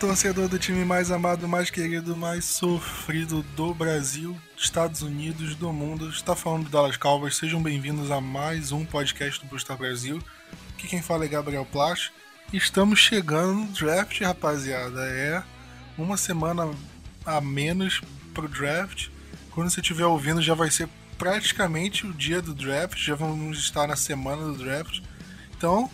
torcedor do time mais amado, mais querido, mais sofrido do Brasil, Estados Unidos, do mundo. Está falando do Dallas Cowboys. Sejam bem-vindos a mais um podcast do Booster Brasil. Aqui quem fala é Gabriel Plash. Estamos chegando no draft, rapaziada. É uma semana a menos pro draft. Quando você estiver ouvindo, já vai ser praticamente o dia do draft. Já vamos estar na semana do draft. Então,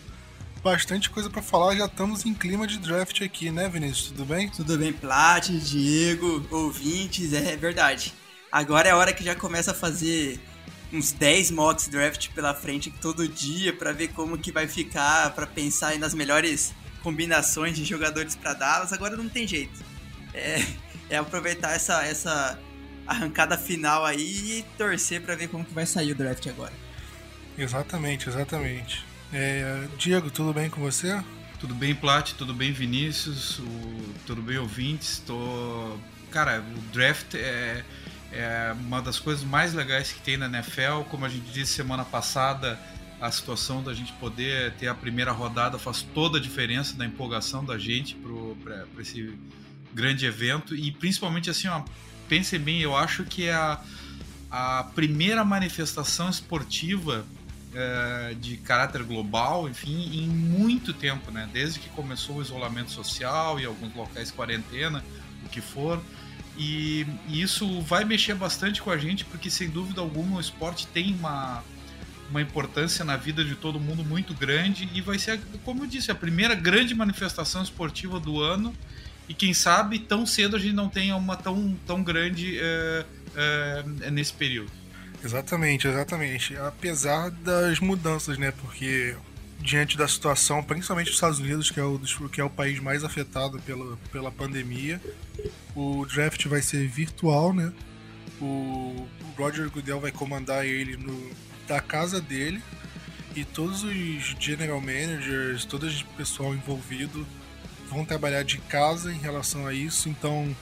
bastante coisa para falar. Já estamos em clima de draft aqui, né, Vinícius? Tudo bem? Tudo bem, Plat, Diego, ouvintes, é verdade. Agora é a hora que já começa a fazer uns 10 mocks draft pela frente todo dia para ver como que vai ficar, para pensar aí nas melhores combinações de jogadores para Dallas. Agora não tem jeito. É, é aproveitar essa, essa arrancada final aí e torcer para ver como que vai sair o draft agora. Exatamente, exatamente. É, Diego, tudo bem com você? Tudo bem, Plat, tudo bem, Vinícius, o, tudo bem, ouvintes. Tô... Cara, o draft é, é uma das coisas mais legais que tem na NFL. Como a gente disse semana passada, a situação da gente poder ter a primeira rodada faz toda a diferença na empolgação da gente para esse grande evento. E principalmente assim, ó, pensem bem, eu acho que é a, a primeira manifestação esportiva é, de caráter global, enfim, em muito tempo, né? Desde que começou o isolamento social e alguns locais quarentena, o que for. E, e, isso vai mexer bastante com a gente, porque sem dúvida alguma o esporte tem uma, uma importância na vida de todo mundo muito grande e vai ser, como eu disse, a primeira grande manifestação esportiva do ano. E quem sabe tão cedo a gente não tenha uma tão, tão grande é, é, nesse período. Exatamente, exatamente. Apesar das mudanças, né? Porque diante da situação, principalmente os Estados Unidos, que é o, que é o país mais afetado pela, pela pandemia, o draft vai ser virtual, né? O Roger Goodell vai comandar ele no, da casa dele e todos os general managers, todo o pessoal envolvido vão trabalhar de casa em relação a isso, então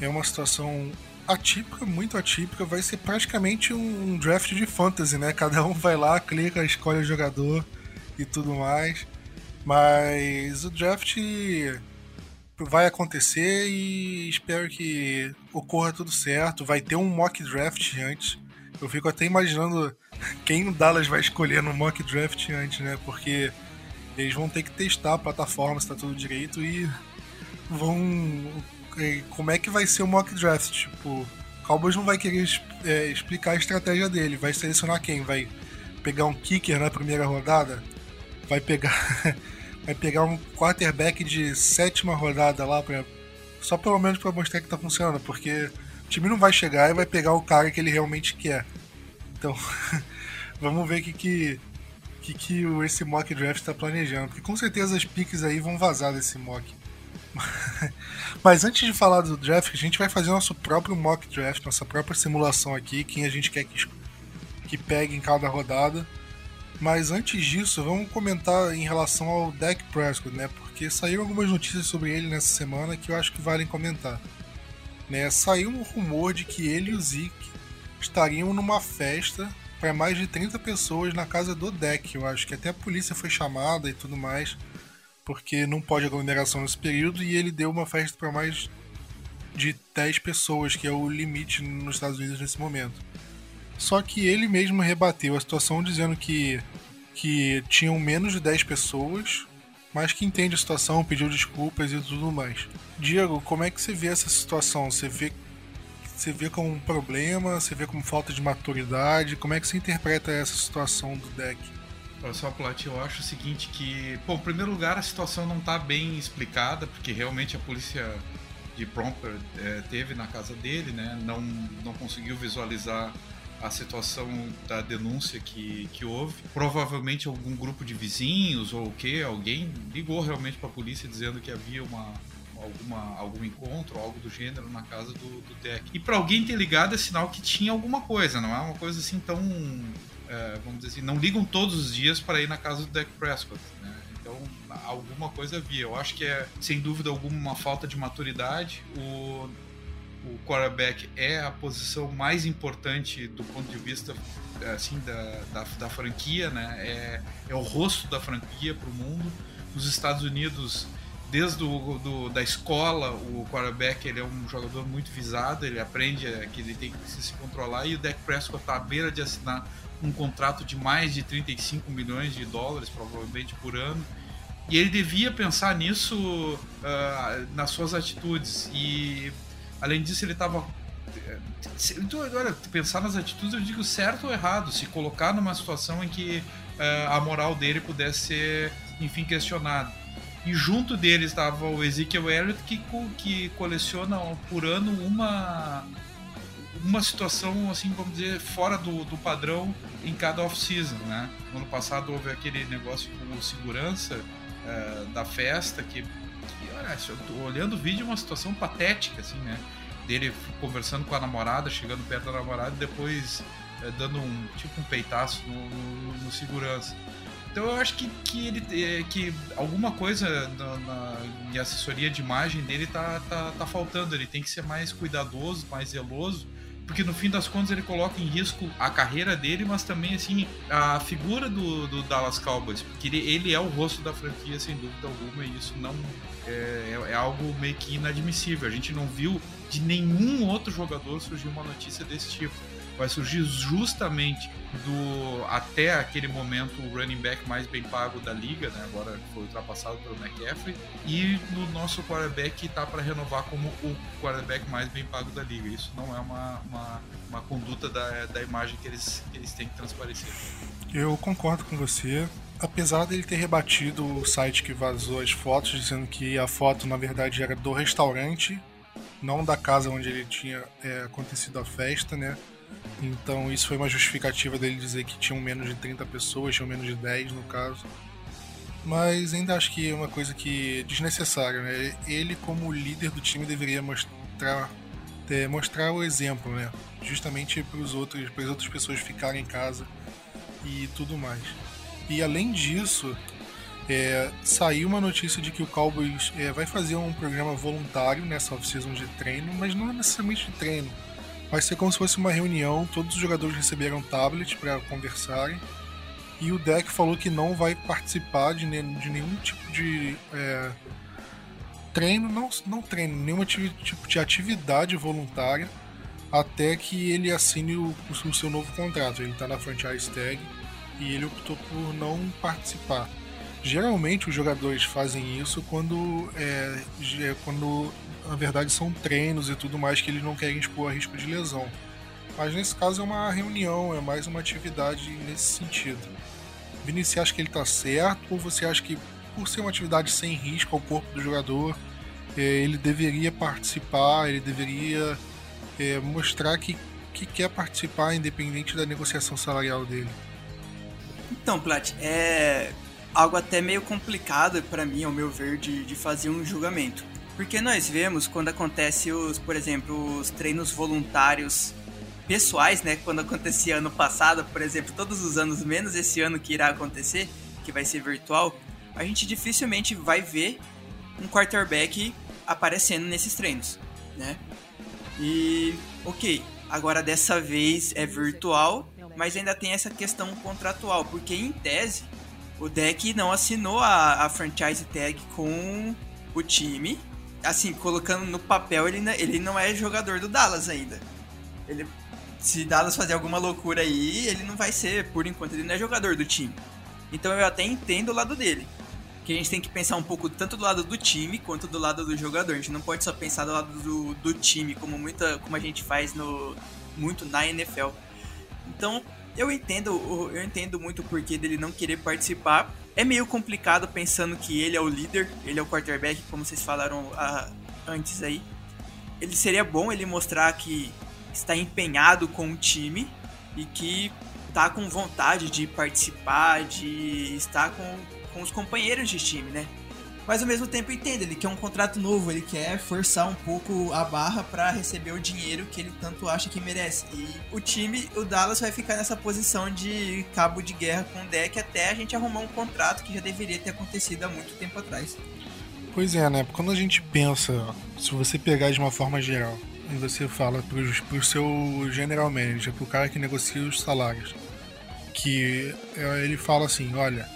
é uma situação atípica, muito atípica, vai ser praticamente um draft de fantasy, né? Cada um vai lá, clica, escolhe o jogador e tudo mais. Mas o draft vai acontecer e espero que ocorra tudo certo. Vai ter um mock draft antes. Eu fico até imaginando quem o Dallas vai escolher no mock draft antes, né? Porque eles vão ter que testar a plataforma se tá tudo direito e vão como é que vai ser o mock draft? Tipo, Cowboys não vai querer é, explicar a estratégia dele. Vai selecionar quem? Vai pegar um kicker na primeira rodada? Vai pegar, vai pegar um quarterback de sétima rodada lá para só pelo menos para mostrar que tá funcionando, porque o time não vai chegar e vai pegar o cara que ele realmente quer. Então, vamos ver o que que que, que esse mock draft está planejando, porque com certeza as piques aí vão vazar desse mock. Mas antes de falar do draft, a gente vai fazer nosso próprio mock draft, nossa própria simulação aqui, quem a gente quer que, que pegue em cada rodada. Mas antes disso, vamos comentar em relação ao Dak Prescott, né? Porque saíram algumas notícias sobre ele nessa semana que eu acho que valem comentar. Né? Saiu um rumor de que ele e o Zeke estariam numa festa para mais de 30 pessoas na casa do Dak. Eu acho que até a polícia foi chamada e tudo mais porque não pode aglomeração nesse período e ele deu uma festa para mais de 10 pessoas, que é o limite nos Estados Unidos nesse momento. Só que ele mesmo rebateu a situação dizendo que, que tinham menos de 10 pessoas, mas que entende a situação, pediu desculpas e tudo mais. Diego, como é que você vê essa situação? Você vê, você vê como um problema? Você vê como falta de maturidade? Como é que você interpreta essa situação do deck? Só, Plat, eu acho o seguinte que, bom, em primeiro lugar a situação não está bem explicada, porque realmente a polícia de prompter é, teve na casa dele, né? Não, não conseguiu visualizar a situação da denúncia que, que houve. Provavelmente algum grupo de vizinhos ou o que, alguém ligou realmente para a polícia dizendo que havia uma, alguma, algum encontro, algo do gênero na casa do, do Deck. E para alguém ter ligado é sinal que tinha alguma coisa, não é uma coisa assim tão. É, vamos dizer assim, não ligam todos os dias para ir na casa do Deck Prescott. Né? Então, alguma coisa havia. Eu acho que é, sem dúvida alguma, uma falta de maturidade. O, o quarterback é a posição mais importante do ponto de vista assim da, da, da franquia, né? É, é o rosto da franquia para o mundo. Nos Estados Unidos, desde do, do, da escola, o quarterback ele é um jogador muito visado, ele aprende que ele tem que se controlar e o Dak Prescott está à beira de assinar um contrato de mais de 35 milhões de dólares, provavelmente por ano. E ele devia pensar nisso uh, nas suas atitudes. E além disso, ele estava. Então, olha, pensar nas atitudes, eu digo certo ou errado, se colocar numa situação em que uh, a moral dele pudesse ser, enfim, questionada. E junto deles estava o Ezekiel Elliott, que, que coleciona por ano uma, uma situação, assim, vamos dizer, fora do, do padrão em cada off-season, né? No ano passado houve aquele negócio com segurança uh, da festa, que, que olha, olhando o vídeo, é uma situação patética, assim, né? Dele conversando com a namorada, chegando perto da namorada e depois uh, dando um, tipo, um peitaço no, no, no segurança. Então eu acho que, que ele eh, que alguma coisa na, na, em assessoria de imagem dele tá, tá, tá faltando. Ele tem que ser mais cuidadoso, mais zeloso porque no fim das contas ele coloca em risco a carreira dele, mas também assim a figura do, do Dallas Cowboys, porque ele, ele, é o rosto da franquia sem dúvida alguma e isso não é, é, algo meio que inadmissível. A gente não viu de nenhum outro jogador surgir uma notícia desse tipo vai surgir justamente do até aquele momento o running back mais bem pago da liga, né? Agora foi ultrapassado pelo McCaffrey e no nosso quarterback está para renovar como o quarterback mais bem pago da liga. Isso não é uma, uma, uma conduta da, da imagem que eles, que eles têm que transparecer. Eu concordo com você. Apesar dele ter rebatido o site que vazou as fotos, dizendo que a foto na verdade era do restaurante, não da casa onde ele tinha é, acontecido a festa, né? Então isso foi uma justificativa dele dizer que tinham menos de 30 pessoas, tinham menos de 10 no caso. Mas ainda acho que é uma coisa que é desnecessária, né? Ele como líder do time deveria mostrar é, mostrar o exemplo, né? Justamente para os outros, para as outras pessoas ficarem em casa e tudo mais. E além disso, é, saiu uma notícia de que o Cowboys é, vai fazer um programa voluntário nessa off-season de treino, mas não necessariamente de treino Vai ser como se fosse uma reunião, todos os jogadores receberam tablet para conversarem. E o deck falou que não vai participar de, nenhum, de nenhum tipo de é, treino, não, não treino, nenhum tipo de atividade voluntária até que ele assine o, o seu novo contrato. Ele está na franchise tag e ele optou por não participar. Geralmente os jogadores fazem isso quando, é, quando na verdade são treinos e tudo mais que eles não querem expor a risco de lesão. Mas nesse caso é uma reunião, é mais uma atividade nesse sentido. Vinícius, você acha que ele está certo ou você acha que por ser uma atividade sem risco ao corpo do jogador, é, ele deveria participar, ele deveria é, mostrar que, que quer participar independente da negociação salarial dele? Então, Plat, é algo até meio complicado para mim, ao meu ver, de, de fazer um julgamento. Porque nós vemos quando acontece os, por exemplo, os treinos voluntários pessoais, né? Quando acontecia ano passado, por exemplo, todos os anos, menos esse ano que irá acontecer, que vai ser virtual, a gente dificilmente vai ver um quarterback aparecendo nesses treinos, né? E, ok, agora dessa vez é virtual, mas ainda tem essa questão contratual, porque em tese o deck não assinou a, a franchise tag com o time assim, colocando no papel, ele, ele não é jogador do Dallas ainda. Ele, se Dallas fazer alguma loucura aí, ele não vai ser, por enquanto, ele não é jogador do time. Então eu até entendo o lado dele. Que a gente tem que pensar um pouco tanto do lado do time quanto do lado do jogador. A gente não pode só pensar do lado do, do time, como, muita, como a gente faz no, muito na NFL. Então, eu entendo, eu entendo muito o porquê dele não querer participar. É meio complicado pensando que ele é o líder, ele é o quarterback, como vocês falaram uh, antes aí. ele seria bom ele mostrar que está empenhado com o time e que está com vontade de participar, de estar com, com os companheiros de time, né? Mas ao mesmo tempo entende, ele quer um contrato novo, ele quer forçar um pouco a barra para receber o dinheiro que ele tanto acha que merece. E o time, o Dallas vai ficar nessa posição de cabo de guerra com o deck até a gente arrumar um contrato que já deveria ter acontecido há muito tempo atrás. Pois é, né? Quando a gente pensa, se você pegar de uma forma geral, e você fala pro seu general manager, pro cara que negocia os salários, que é, ele fala assim, olha,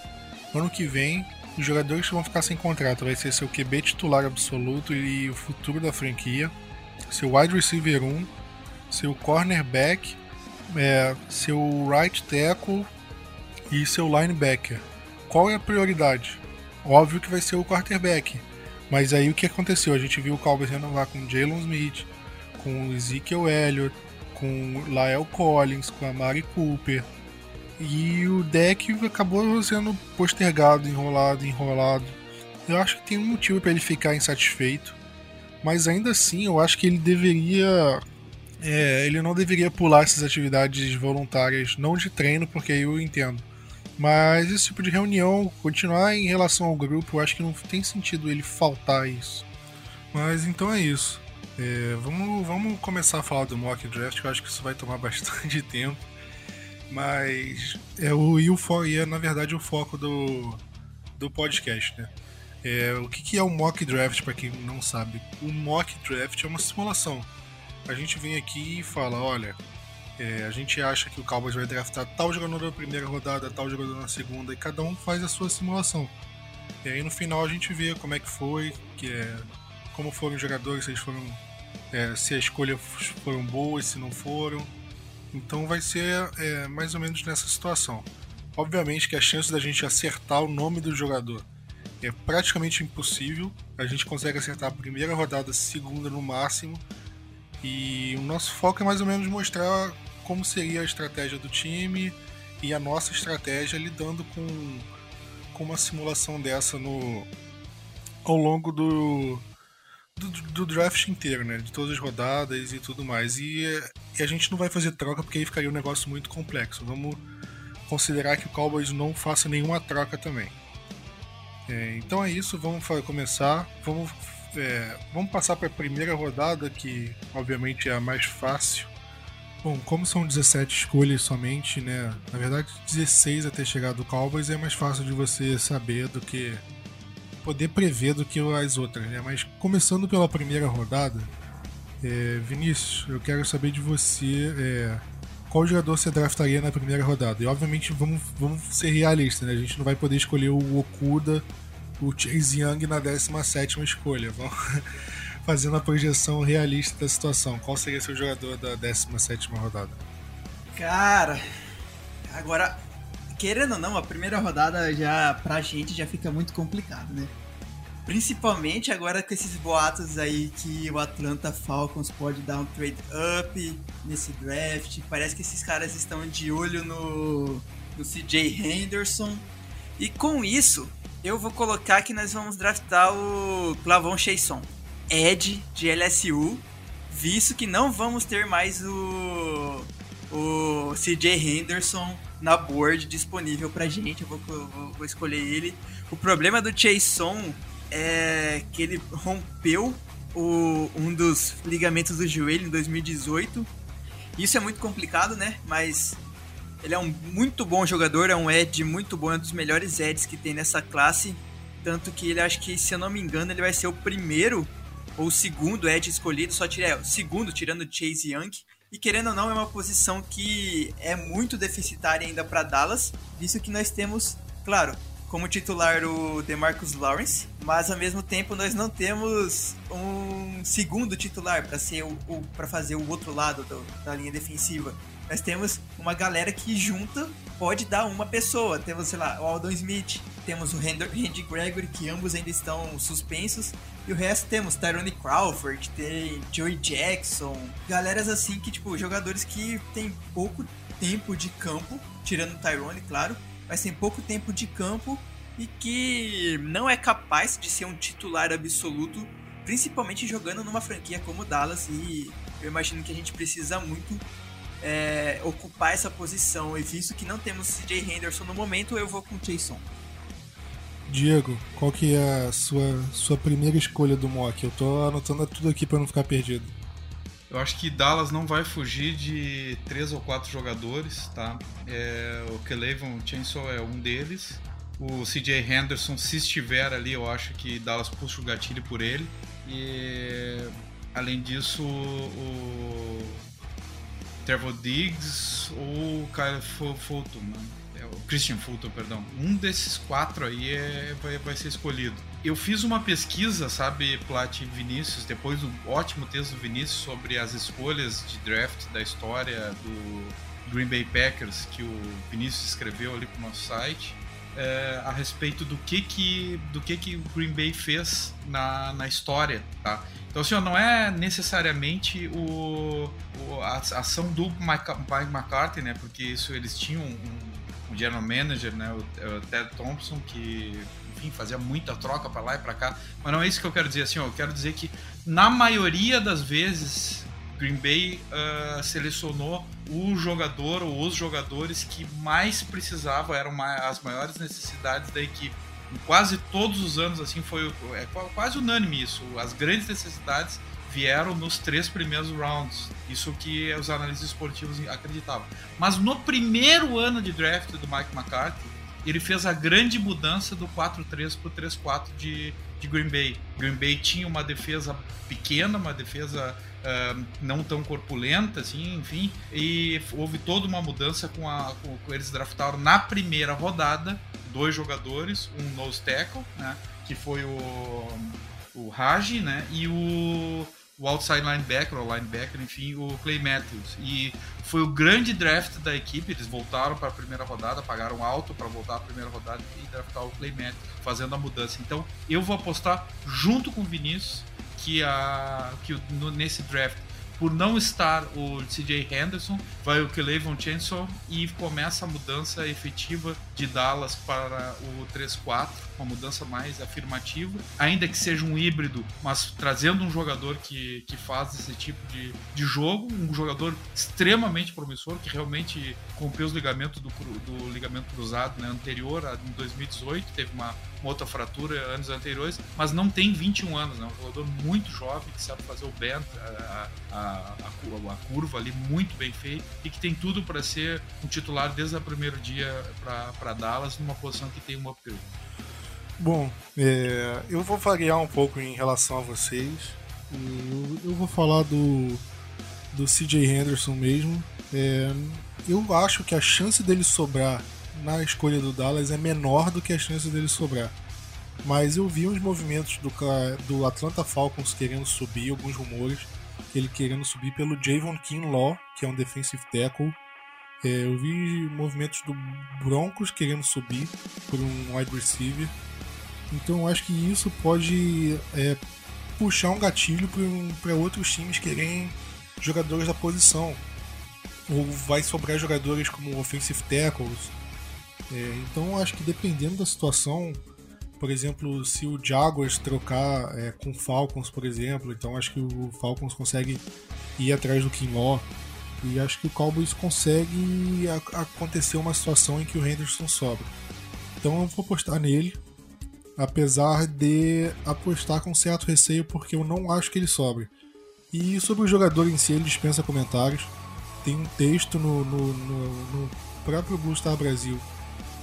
ano que vem os jogadores que vão ficar sem contrato vai ser seu QB titular absoluto e o futuro da franquia, seu wide receiver 1, seu cornerback, é, seu right tackle e seu linebacker. Qual é a prioridade? Óbvio que vai ser o quarterback. Mas aí o que aconteceu? A gente viu o Cowboys renovar com Jalen Smith, com Ezekiel Elliott, com Lael Collins, com a Mari Cooper. E o deck acabou sendo postergado, enrolado, enrolado. Eu acho que tem um motivo para ele ficar insatisfeito. Mas ainda assim, eu acho que ele deveria. É, ele não deveria pular essas atividades voluntárias, não de treino, porque aí eu entendo. Mas esse tipo de reunião, continuar em relação ao grupo, eu acho que não tem sentido ele faltar isso. Mas então é isso. É, vamos, vamos começar a falar do mock draft, que eu acho que isso vai tomar bastante tempo. Mas é o, e, o, e é na verdade o foco do, do podcast, né? É, o que, que é o mock draft, para quem não sabe? O mock draft é uma simulação. A gente vem aqui e fala: olha, é, a gente acha que o Cowboys vai draftar tal jogador na primeira rodada, tal jogador na segunda, e cada um faz a sua simulação. E aí no final a gente vê como é que foi, que é, como foram os jogadores, se foram. É, se as escolhas foram boas, se não foram. Então vai ser é, mais ou menos nessa situação. Obviamente que a chance da gente acertar o nome do jogador é praticamente impossível. A gente consegue acertar a primeira rodada, segunda no máximo. E o nosso foco é mais ou menos mostrar como seria a estratégia do time e a nossa estratégia lidando com, com uma simulação dessa no ao longo do, do, do, draft inteiro, né? De todas as rodadas e tudo mais. E, e, a gente não vai fazer troca porque aí ficaria um negócio muito complexo. Vamos considerar que o Cowboys não faça nenhuma troca também. É, então é isso, vamos começar. Vamos, é, vamos passar para a primeira rodada, que obviamente é a mais fácil. Bom, como são 17 escolhas somente, né? Na verdade, 16 até chegar do Cowboys é mais fácil de você saber do que poder prever do que as outras, né? Mas começando pela primeira rodada, é, Vinícius, eu quero saber de você é, qual jogador você draftaria na primeira rodada. E obviamente vamos, vamos ser realistas, né? A gente não vai poder escolher o Okuda, o Chase Young na 17 escolha. Vamos fazendo a projeção realista da situação, qual seria seu jogador da 17 rodada? Cara, agora, querendo ou não, a primeira rodada já pra gente já fica muito complicado, né? Principalmente agora com esses boatos aí que o Atlanta Falcons pode dar um trade up nesse draft. Parece que esses caras estão de olho no, no CJ Henderson. E com isso, eu vou colocar que nós vamos draftar o Clavon Chason. Ed de LSU, visto que não vamos ter mais o, o CJ Henderson na board disponível pra gente. Eu vou, vou, vou escolher ele. O problema do Chason é que ele rompeu o, um dos ligamentos do joelho em 2018. Isso é muito complicado, né? Mas ele é um muito bom jogador, é um Ed muito bom, é um dos melhores Eds que tem nessa classe. Tanto que ele acho que, se eu não me engano, ele vai ser o primeiro ou o segundo Edge escolhido, só tira, é, o segundo tirando Chase Young. E querendo ou não, é uma posição que é muito deficitária ainda para Dallas, visto que nós temos, claro, como titular o DeMarcus Lawrence, mas ao mesmo tempo nós não temos um segundo titular para ser o, o para fazer o outro lado do, da linha defensiva. Nós temos uma galera que junta pode dar uma pessoa. Temos, sei lá, o Aldon Smith, temos o Randy Gregory, que ambos ainda estão suspensos. E o resto temos Tyrone Crawford, tem Joey Jackson, galeras assim que, tipo, jogadores que tem pouco tempo de campo, tirando o Tyrone, claro, mas tem pouco tempo de campo e que não é capaz de ser um titular absoluto, principalmente jogando numa franquia como Dallas e eu imagino que a gente precisa muito é, ocupar essa posição e visto que não temos CJ Henderson no momento, eu vou com Jason. Diego, qual que é a sua, sua primeira escolha do mock? Eu tô anotando tudo aqui para não ficar perdido. Eu acho que Dallas não vai fugir de três ou quatro jogadores, tá? É, o Kelevon Chainsaw é um deles. O CJ Henderson, se estiver ali, eu acho que Dallas puxa o gatilho por ele. E além disso, o Trevor Diggs ou o Kyle Fulton, né? O Christian Fulton, perdão. Um desses quatro aí é, vai, vai ser escolhido. Eu fiz uma pesquisa, sabe, Plat e Vinícius, depois do ótimo texto do Vinícius sobre as escolhas de draft da história do Green Bay Packers que o Vinícius escreveu ali pro nosso site. É, a respeito do que que do que que o Green Bay fez na, na história, tá? Então assim, não é necessariamente o, o a, ação do Mike, Mike McCarthy, né? Porque isso eles tinham um, um general manager, né? O, o Ted Thompson que enfim, fazia muita troca para lá e para cá. Mas não é isso que eu quero dizer assim, ó, eu quero dizer que na maioria das vezes Green Bay uh, selecionou o jogador ou os jogadores que mais precisavam, eram as maiores necessidades da equipe. Em quase todos os anos assim foi é quase unânime isso. As grandes necessidades vieram nos três primeiros rounds. Isso que os analistas esportivos acreditavam. Mas no primeiro ano de draft do Mike McCarthy, ele fez a grande mudança do 4-3 para o 3-4 de, de Green Bay. Green Bay tinha uma defesa pequena, uma defesa uh, não tão corpulenta, assim, enfim, e houve toda uma mudança com a. Com, eles draftaram na primeira rodada dois jogadores, um nose tackle, né, que foi o, o Raji, né, e o o outside linebacker, ou linebacker, enfim, o Clay Matthews. E foi o grande draft da equipe, eles voltaram para a primeira rodada, pagaram alto para voltar à primeira rodada e draftar o Clay Matthews, fazendo a mudança. Então, eu vou apostar junto com o Vinícius que, a, que no, nesse draft por não estar o CJ Henderson, vai o Clevon Chainsaw e começa a mudança efetiva de Dallas para o 3-4, uma mudança mais afirmativa, ainda que seja um híbrido, mas trazendo um jogador que, que faz esse tipo de, de jogo, um jogador extremamente promissor, que realmente rompeu os ligamentos do, do ligamento cruzado né, anterior, em 2018, teve uma uma outra fratura anos anteriores, mas não tem 21 anos, né? Um jogador muito jovem que sabe fazer o bend, a, a, a, a curva ali muito bem feita e que tem tudo para ser um titular desde o primeiro dia para Dallas, numa posição que tem um upgrade. Bom, é, eu vou variar um pouco em relação a vocês. Eu, eu vou falar do, do CJ Henderson mesmo. É, eu acho que a chance dele sobrar na escolha do Dallas é menor do que a chance dele sobrar. Mas eu vi uns movimentos do, do Atlanta Falcons querendo subir, alguns rumores, ele querendo subir pelo Javon Kinlaw, que é um defensive tackle. É, eu vi movimentos do Broncos querendo subir por um wide receiver. Então eu acho que isso pode é, puxar um gatilho para outros times querem jogadores da posição. Ou vai sobrar jogadores como offensive tackles é, então acho que dependendo da situação, por exemplo, se o Jaguars trocar é, com Falcons, por exemplo, então acho que o Falcons consegue ir atrás do Kinlaw. E acho que o Cowboys consegue acontecer uma situação em que o Henderson sobra. Então eu vou apostar nele, apesar de apostar com certo receio, porque eu não acho que ele sobre. E sobre o jogador em si, ele dispensa comentários. Tem um texto no, no, no, no próprio Blue Star Brasil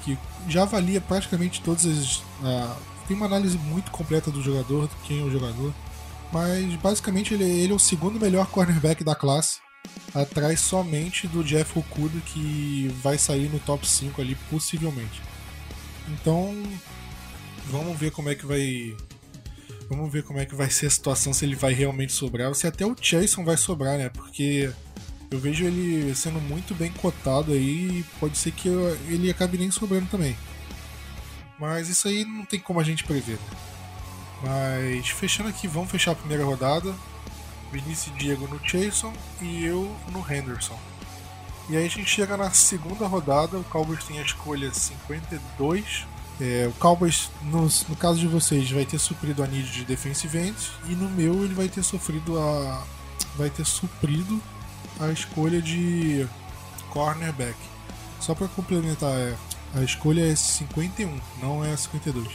que já avalia praticamente todas as. Tem uma análise muito completa do jogador, de quem é o jogador. Mas basicamente ele, ele é o segundo melhor cornerback da classe. Atrás somente do Jeff Okuda, que vai sair no top 5 ali, possivelmente. Então, vamos ver como é que vai. Vamos ver como é que vai ser a situação, se ele vai realmente sobrar. Se até o Jason vai sobrar, né? Porque eu vejo ele sendo muito bem cotado aí. Pode ser que ele acabe nem sobrando também. Mas isso aí não tem como a gente prever. Mas fechando aqui, vamos fechar a primeira rodada. Vinícius e Diego no Jason e eu no Henderson. E aí a gente chega na segunda rodada, o Cowboys tem a escolha 52 É, o Cowboys, no, no, caso de vocês, vai ter suprido a need de defensive end e no meu ele vai ter sofrido a. vai ter suprido a escolha de cornerback. Só para complementar, é, a escolha é 51, não é 52.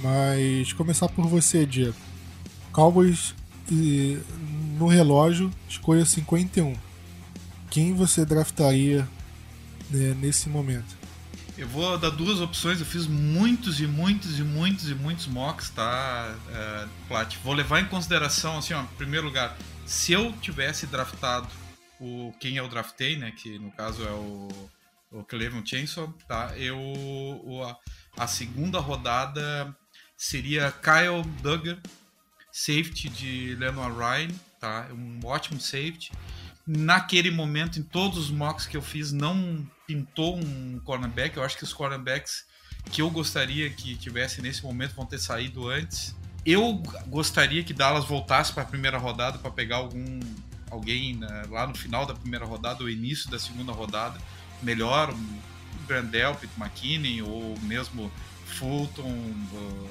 Mas começar por você, Diego. Cowboys e, no relógio, escolha 51. Quem você draftaria né, nesse momento? Eu vou dar duas opções. Eu fiz muitos e muitos e muitos e muitos mocks, tá, uh, Plat? Vou levar em consideração, assim, ó, em primeiro lugar, se eu tivesse draftado o quem eu draftei, né, que no caso é o, o Cleveland Chainsaw, tá? Eu o, a, a segunda rodada seria Kyle Duggar, safety de Leonard Ryan, tá? Um ótimo safety. Naquele momento, em todos os mocks que eu fiz, não pintou um cornerback. Eu acho que os cornerbacks que eu gostaria que tivesse nesse momento vão ter saído antes. Eu gostaria que Dallas voltasse para a primeira rodada para pegar algum alguém né, lá no final da primeira rodada ou início da segunda rodada melhor, um Brandel, Pete McKinney ou mesmo Fulton, uh,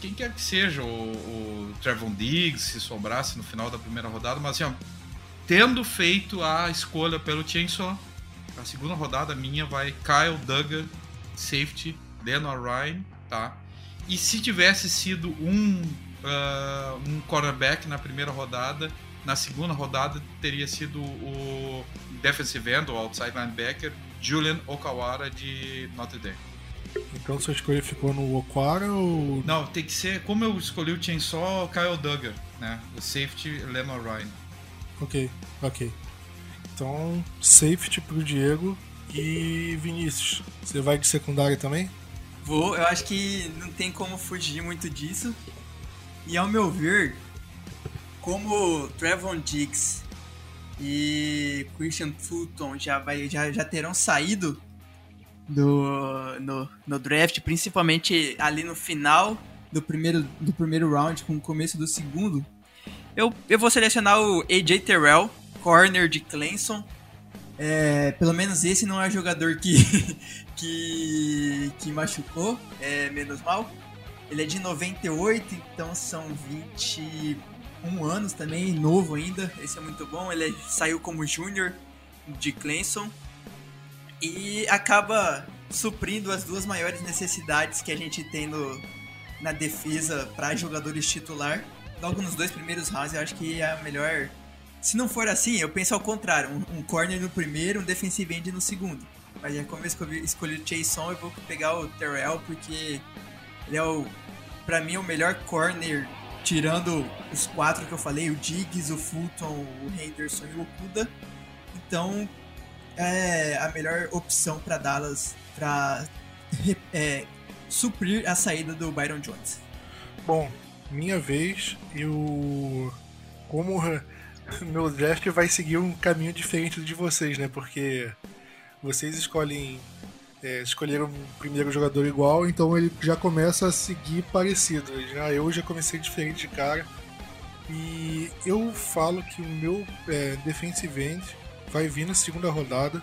quem quer que seja, o, o Trevon Diggs, se sobrasse no final da primeira rodada, mas assim, ó, tendo feito a escolha pelo Chainsaw, a segunda rodada minha vai Kyle Duggar, safety, Dan Ryan, tá? E se tivesse sido um, uh, um cornerback na primeira rodada, na segunda rodada teria sido o defensive end, ou outside linebacker, Julian Okawara de Notre Dame. Então sua escolha ficou no Okwara ou. Não, tem que ser. Como eu escolhi o Chainsaw, Kyle Duggar, né? O safety, Lennon Ryan. Ok, ok. Então, safety pro Diego e Vinícius. Você vai de secundária também? Vou, eu acho que não tem como fugir muito disso. E ao meu ver, como Trevon Diggs e Christian Fulton já, vai, já, já terão saído do, no, no draft, principalmente ali no final do primeiro, do primeiro round, com o começo do segundo, eu, eu vou selecionar o AJ Terrell, corner de Clemson. É, pelo menos esse não é jogador que, que, que machucou, é menos mal. Ele é de 98, então são 21 anos também, novo ainda. Esse é muito bom. Ele saiu como júnior de Clemson e acaba suprindo as duas maiores necessidades que a gente tem no, na defesa para jogadores titular. Logo nos dois primeiros rounds, eu acho que é a melhor se não for assim, eu penso ao contrário. Um, um corner no primeiro, um defensive end no segundo. Mas já como eu escolhi, escolhi o Chason, eu vou pegar o Terrell, porque ele é o, pra mim, o melhor corner, tirando os quatro que eu falei, o Diggs, o Fulton, o Henderson e o Okuda. Então, é a melhor opção para Dallas para é, suprir a saída do Byron Jones. Bom, minha vez, eu como meu draft vai seguir um caminho diferente de vocês, né? Porque vocês escolhem. É, escolheram o primeiro jogador igual, então ele já começa a seguir parecido. Já eu já comecei diferente de cara. E eu falo que o meu é, defensive end vai vir na segunda rodada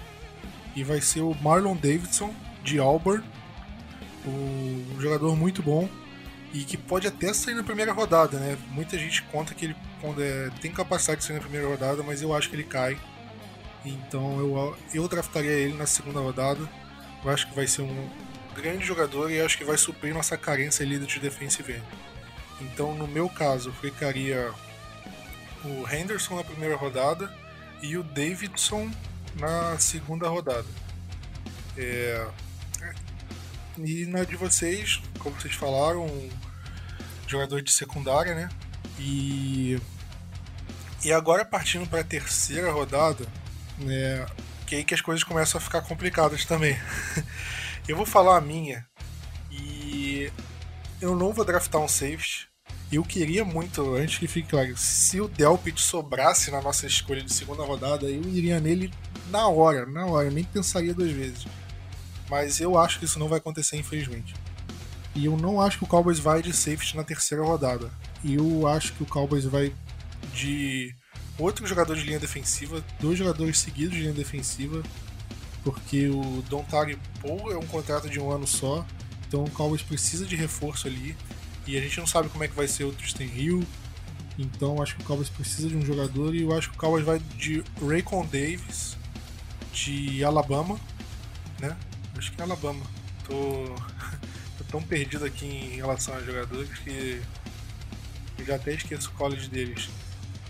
e vai ser o Marlon Davidson de Auburn, um jogador muito bom e que pode até sair na primeira rodada, né? Muita gente conta que ele é, tem capacidade de sair na primeira rodada, mas eu acho que ele cai. Então eu, eu draftaria ele na segunda rodada. Eu acho que vai ser um grande jogador e acho que vai suprir nossa carência ali de defensive end. Então, no meu caso, eu ficaria o Henderson na primeira rodada e o Davidson na segunda rodada. É... E na de vocês, como vocês falaram, jogador de secundária, né? E e agora partindo para a terceira rodada, né, que é aí que as coisas começam a ficar complicadas também. eu vou falar a minha e eu não vou draftar um safety. Eu queria muito, antes que fique claro, se o Delpit sobrasse na nossa escolha de segunda rodada, eu iria nele na hora, na hora, nem pensaria duas vezes. Mas eu acho que isso não vai acontecer, infelizmente. E eu não acho que o Cowboys vai de safety na terceira rodada. Eu acho que o Cowboys vai de outro jogador de linha defensiva, dois jogadores seguidos de linha defensiva. porque o Don Tag Paul é um contrato de um ano só, então o Cowboys precisa de reforço ali. E a gente não sabe como é que vai ser o Tristan Hill. Então acho que o Cowboys precisa de um jogador e eu acho que o Cowboys vai de Raycon Davis de Alabama, né? Acho que é Alabama. Tô tão perdido aqui em relação a jogadores que eu já até esqueço o college deles.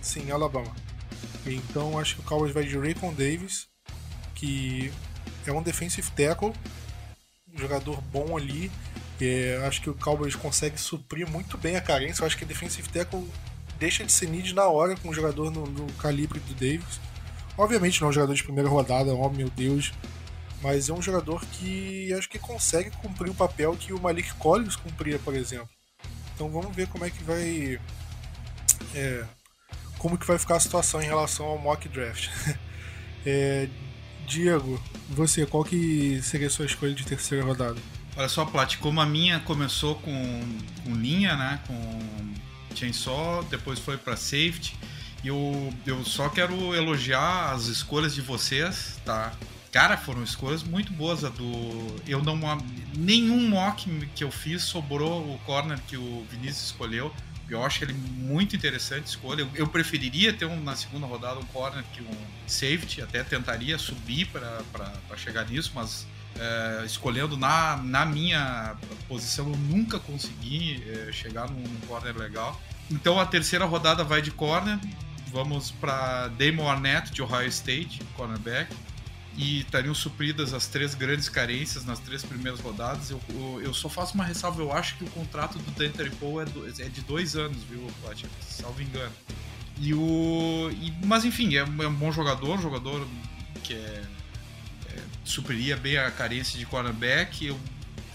Sim, Alabama. Então acho que o Cowboys vai de Raycon Davis, que é um defensive tackle, um jogador bom ali. É, acho que o Cowboys consegue suprir muito bem a carência. Eu acho que defensive tackle deixa de ser need na hora com um jogador no, no, calibre do Davis. Obviamente não é um jogador de primeira rodada, oh meu Deus, mas é um jogador que acho que consegue cumprir o papel que o Malik Collins cumpria, por exemplo. Então vamos ver como é que vai. É, como que vai ficar a situação em relação ao mock draft. é, Diego, você, qual que seria a sua escolha de terceira rodada? Olha só, Plat, como a minha começou com, com linha, né? Com chainsaw, depois foi para safety. E eu, eu só quero elogiar as escolhas de vocês, tá? Cara, foram escolhas muito boas. A do. Eu não. Nenhum mock que eu fiz sobrou o corner que o Vinícius escolheu. Eu acho ele muito interessante escolha. Eu, eu preferiria ter um, na segunda rodada um corner que um safety, até tentaria subir para chegar nisso, mas é, escolhendo na, na minha posição eu nunca consegui é, chegar num, num corner legal. Então a terceira rodada vai de corner. Vamos para Damon Arnett de Ohio State, cornerback e estariam supridas as três grandes carências nas três primeiras rodadas. Eu, eu, eu, só faço uma ressalva, eu acho que o contrato do Dante Paul é, do, é, de dois anos, viu, Plat? Salvo engano. E o, e, mas enfim, é, é, um bom jogador, um jogador que é, é, supriria bem a carência de cornerback. Eu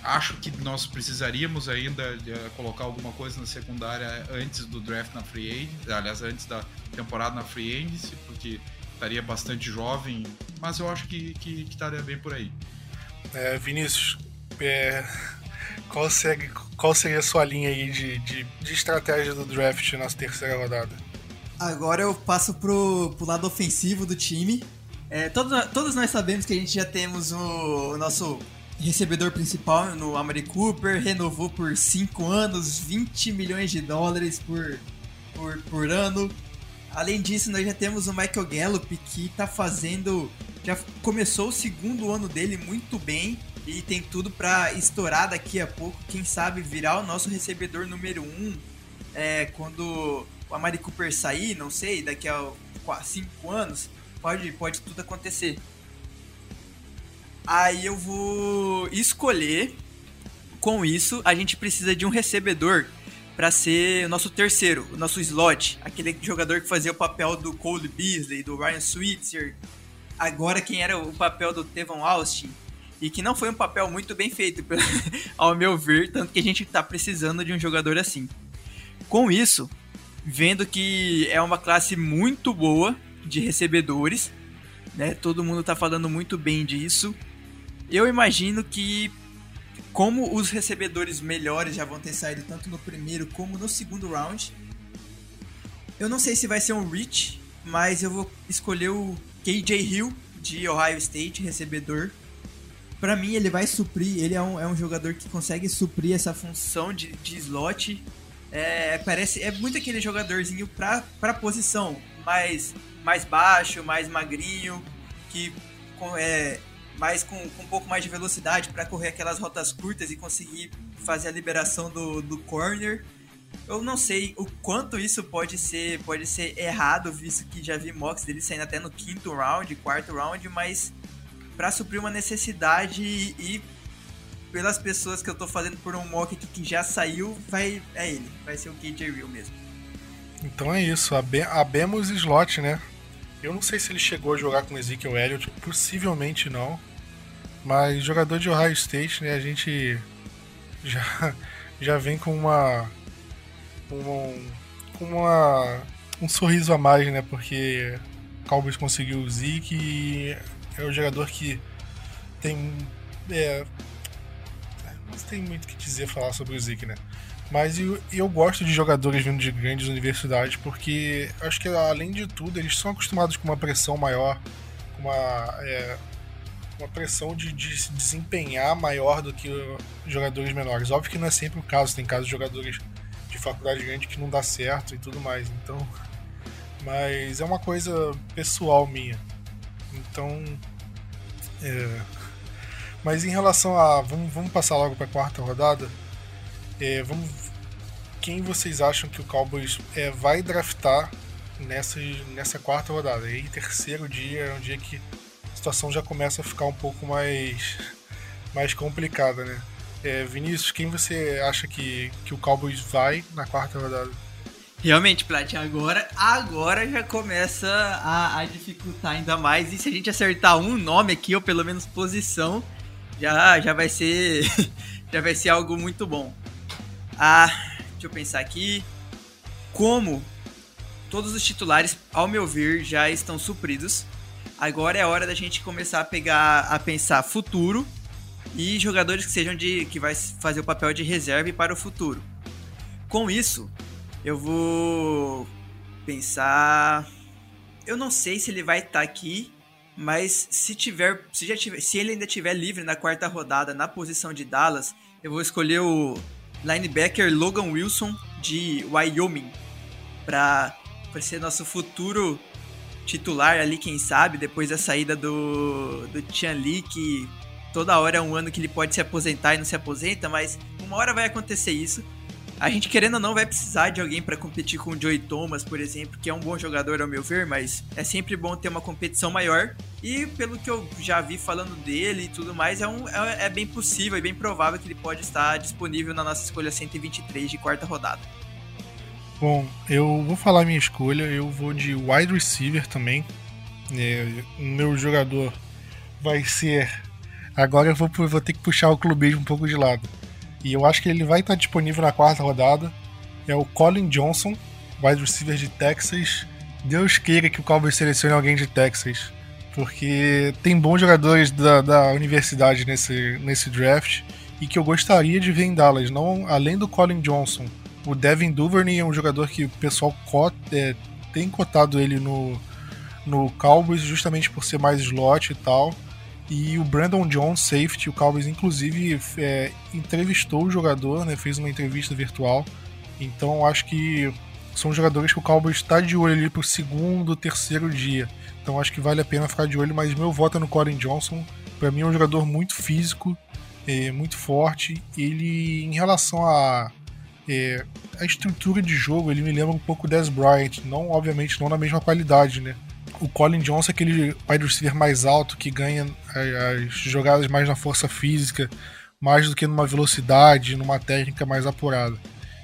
acho que nós precisaríamos ainda de, uh, colocar alguma coisa na secundária antes do draft na free agency, aliás, antes da temporada na free agency, porque estaria bastante jovem, mas eu acho que, que, que estaria bem por aí. É, Vinícius, é, qual, segue, qual seria a sua linha aí de, de, de estratégia do draft na terceira rodada? Agora eu passo pro, pro lado ofensivo do time. É, todos, todos nós sabemos que a gente já temos o, o nosso recebedor principal no Amari Cooper, renovou por 5 anos, 20 milhões de dólares por, por, por ano. Além disso, nós já temos o Michael Gallup que tá fazendo. Já começou o segundo ano dele muito bem e tem tudo para estourar daqui a pouco. Quem sabe virar o nosso recebedor número um é, quando o Amari Cooper sair, não sei, daqui a 5 anos. Pode, pode tudo acontecer. Aí eu vou escolher. Com isso, a gente precisa de um recebedor para ser o nosso terceiro, o nosso slot, aquele jogador que fazia o papel do Cole Beasley, do Ryan Switzer, agora quem era o papel do Tevon Austin, e que não foi um papel muito bem feito, ao meu ver, tanto que a gente está precisando de um jogador assim. Com isso, vendo que é uma classe muito boa de recebedores, né? Todo mundo está falando muito bem disso. Eu imagino que como os recebedores melhores já vão ter saído tanto no primeiro como no segundo round, eu não sei se vai ser um reach, mas eu vou escolher o KJ Hill de Ohio State, recebedor. Para mim, ele vai suprir, ele é um, é um jogador que consegue suprir essa função de, de slot. É, parece, é muito aquele jogadorzinho pra posição, mais, mais baixo, mais magrinho, que é, mas com, com um pouco mais de velocidade para correr aquelas rotas curtas e conseguir fazer a liberação do, do corner. Eu não sei o quanto isso pode ser pode ser errado, visto que já vi mocks dele saindo até no quinto round, quarto round, mas para suprir uma necessidade e, pelas pessoas que eu tô fazendo por um mock aqui que já saiu, vai é ele, vai ser o KJ Real mesmo. Então é isso, abemos slot, né? Eu não sei se ele chegou a jogar com Ezekiel Elliott, possivelmente não. Mas jogador de Ohio State, né, a gente já, já vem com uma, uma, com uma um sorriso a mais, né? Porque Cowboys conseguiu o Zeke e é um jogador que tem é, não tem muito o que dizer falar sobre o Zeke, né? Mas eu, eu gosto de jogadores vindo de grandes universidades porque acho que além de tudo eles são acostumados com uma pressão maior, com uma é, uma pressão de, de se desempenhar maior do que jogadores menores. Óbvio que não é sempre o caso, tem casos de jogadores de faculdade grande que não dá certo e tudo mais. Então, mas é uma coisa pessoal minha. Então, é... mas em relação a, vamos, vamos passar logo para a quarta rodada. É, vamos, quem vocês acham que o Cowboys é, vai draftar nessa, nessa quarta rodada? E aí, terceiro dia é um dia que situação já começa a ficar um pouco mais, mais complicada, né? É, Vinícius, quem você acha que, que o Cowboys vai na quarta rodada? Realmente, Plat, agora, agora já começa a, a, dificultar ainda mais. E se a gente acertar um nome aqui, ou pelo menos posição, já, já vai ser já vai ser algo muito bom. Ah, deixa eu pensar aqui. Como todos os titulares, ao meu ver, já estão supridos. Agora é a hora da gente começar a pegar a pensar futuro e jogadores que sejam de que vai fazer o papel de reserva para o futuro. Com isso, eu vou pensar. Eu não sei se ele vai estar tá aqui, mas se tiver, se já tiver, se ele ainda tiver livre na quarta rodada na posição de Dallas, eu vou escolher o linebacker Logan Wilson de Wyoming para ser nosso futuro titular ali, quem sabe, depois da saída do, do Tian Lee, que toda hora é um ano que ele pode se aposentar e não se aposenta, mas uma hora vai acontecer isso. A gente, querendo ou não, vai precisar de alguém para competir com o Joey Thomas, por exemplo, que é um bom jogador, ao meu ver, mas é sempre bom ter uma competição maior. E pelo que eu já vi falando dele e tudo mais, é, um, é, é bem possível e bem provável que ele pode estar disponível na nossa escolha 123 de quarta rodada. Bom, eu vou falar minha escolha, eu vou de wide receiver também. É, meu jogador vai ser. Agora eu vou, vou ter que puxar o clubismo um pouco de lado e eu acho que ele vai estar disponível na quarta rodada. É o Colin Johnson, wide receiver de Texas. Deus queira que o Cowboys selecione alguém de Texas, porque tem bons jogadores da, da universidade nesse, nesse draft e que eu gostaria de ver em Dallas. Não, além do Colin Johnson, o Devin Duvernay é um jogador que o pessoal cota, é, tem cotado ele no, no Cowboys justamente por ser mais slot e tal. E o Brandon Jones, safety, o Cowboys inclusive é, entrevistou o jogador, né, fez uma entrevista virtual. Então acho que são jogadores que o Cowboys está de olho ali pro segundo, terceiro dia. Então acho que vale a pena ficar de olho, mas meu voto é no Colin Johnson. Para mim é um jogador muito físico, é, muito forte. Ele, em relação a, é, a estrutura de jogo, ele me lembra um pouco o Des Bryant. Não, obviamente, não na mesma qualidade, né? o Colin Johnson é aquele wide receiver mais alto que ganha as jogadas mais na força física, mais do que numa velocidade, numa técnica mais apurada.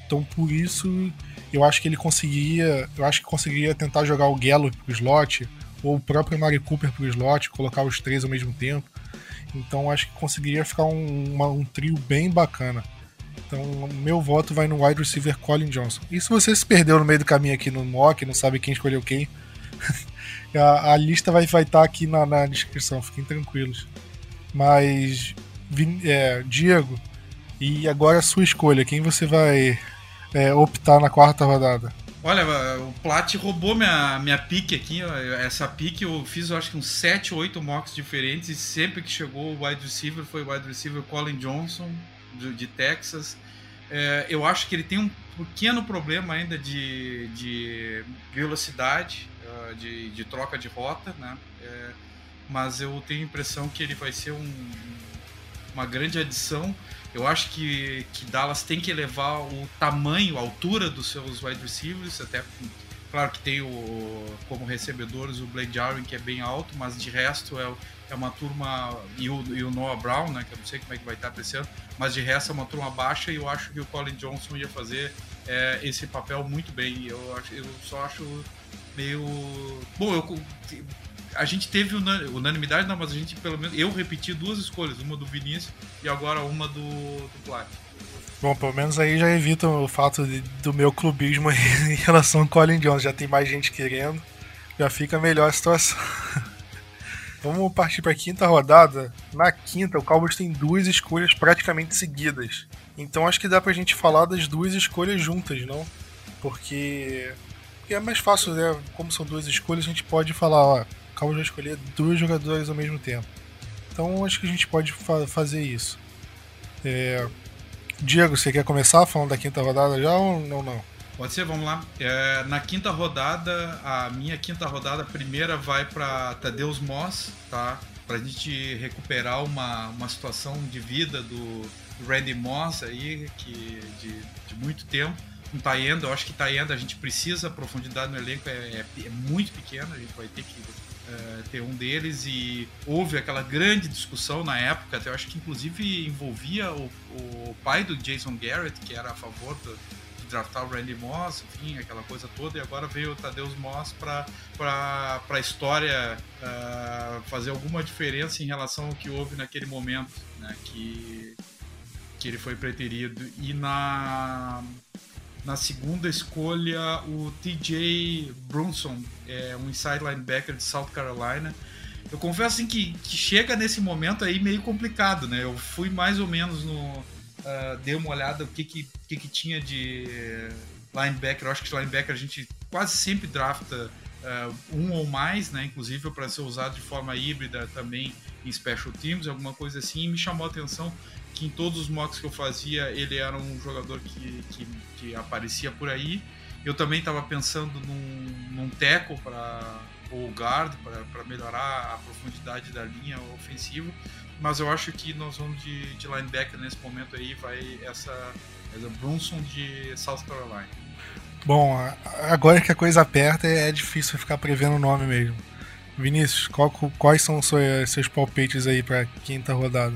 Então por isso eu acho que ele conseguiria, eu acho que conseguiria tentar jogar o Gallup pro slot ou o próprio Mari Cooper pro slot, colocar os três ao mesmo tempo. Então acho que conseguiria ficar um, uma, um trio bem bacana. Então, meu voto vai no wide receiver Colin Johnson. E se você se perdeu no meio do caminho aqui no mock, não sabe quem escolheu quem, A, a lista vai estar tá aqui na, na, descrição, fiquem tranquilos. Mas, é, Diego, e agora a sua escolha, quem você vai é, optar na quarta rodada? Olha, o Plat roubou minha, minha pique aqui. Essa pique eu fiz, eu acho que uns 7 ou 8 mocks diferentes. E sempre que chegou o wide receiver foi o wide receiver Colin Johnson, de, de Texas. É, eu acho que ele tem um pequeno problema ainda de, de velocidade de, de troca de rota, né? É, mas eu tenho a impressão que ele vai ser um, uma grande adição. Eu acho que, que Dallas tem que elevar o tamanho, a altura dos seus wide receivers, até claro que tem o, como recebedores o Blake Jarwin, que é bem alto, mas de resto é, é uma turma, e o, e o Noah Brown, né, que eu não sei como é que vai estar apreciando, mas de resto é uma turma baixa e eu acho que o Colin Johnson ia fazer é, esse papel muito bem. Eu, eu só acho meio. Bom, eu, a gente teve unanimidade, não, mas a gente pelo menos. Eu repeti duas escolhas, uma do Vinícius e agora uma do, do Plat. Bom, pelo menos aí já evita o fato de, do meu clubismo em relação ao Colin Jones. Já tem mais gente querendo, já fica melhor a situação. Vamos partir para a quinta rodada. Na quinta, o Cowboys tem duas escolhas praticamente seguidas. Então acho que dá pra gente falar das duas escolhas juntas, não? Porque e é mais fácil, né? Como são duas escolhas, a gente pode falar, ó, Cowboys vai escolher dois jogadores ao mesmo tempo. Então acho que a gente pode fa fazer isso. É... Diego, você quer começar falando da quinta rodada já ou não? não? Pode ser, vamos lá. É, na quinta rodada, a minha quinta rodada, a primeira vai para Tadeus Moss, tá? Pra gente recuperar uma, uma situação de vida do Randy Moss aí, que de, de muito tempo. Um Tayenda, eu acho que Tayenda a gente precisa, a profundidade no elenco é, é, é muito pequena, a gente vai ter que é, ter um deles e houve aquela grande discussão na época, eu acho que inclusive envolvia o, o pai do Jason Garrett, que era a favor do, draftar o Randy Moss, enfim, aquela coisa toda, e agora veio o Tadeusz Moss para a história uh, fazer alguma diferença em relação ao que houve naquele momento, né, que, que ele foi preterido. E na na segunda escolha, o TJ Brunson, é um inside linebacker de South Carolina. Eu confesso assim, que, que chega nesse momento aí meio complicado, né? Eu fui mais ou menos no. Uh, dei uma olhada o que, que, que, que tinha de linebacker. Eu acho que linebacker a gente quase sempre drafta uh, um ou mais, né? Inclusive para ser usado de forma híbrida também em special teams, alguma coisa assim. E me chamou a atenção que em todos os mocks que eu fazia ele era um jogador que, que, que aparecia por aí. Eu também estava pensando num, num teco para ou guard para melhorar a profundidade da linha ofensiva, mas eu acho que nós vamos de, de linebacker nesse momento aí vai essa, essa Brunson de South Carolina. Bom, agora que a coisa aperta é difícil ficar prevendo o nome mesmo. Vinícius, qual, quais são os seus, seus palpites aí para quinta rodada?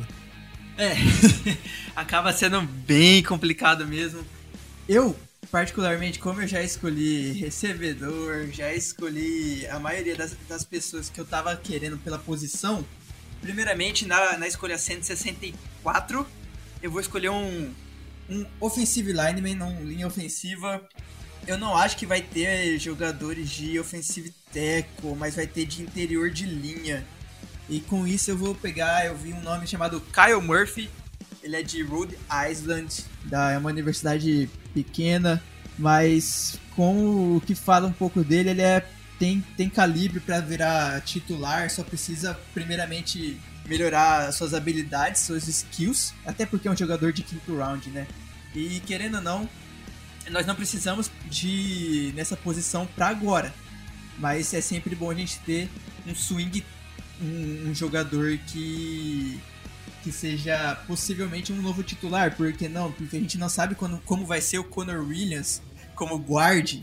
É, acaba sendo bem complicado mesmo. Eu, particularmente, como eu já escolhi recebedor, já escolhi a maioria das, das pessoas que eu tava querendo pela posição, primeiramente na, na escolha 164, eu vou escolher um, um offensive lineman, não linha ofensiva. Eu não acho que vai ter jogadores de offensive tackle, mas vai ter de interior de linha. E com isso eu vou pegar, eu vi um nome chamado Kyle Murphy. Ele é de Rhode Island, da, é uma universidade pequena, mas com o que fala um pouco dele, ele é tem, tem calibre para virar titular, só precisa primeiramente melhorar suas habilidades, suas skills, até porque é um jogador de quinto round, né? E querendo ou não, nós não precisamos de nessa posição para agora, mas é sempre bom a gente ter um swing um, um jogador que que seja possivelmente um novo titular, porque não, porque a gente não sabe quando, como vai ser o Conor Williams como guard.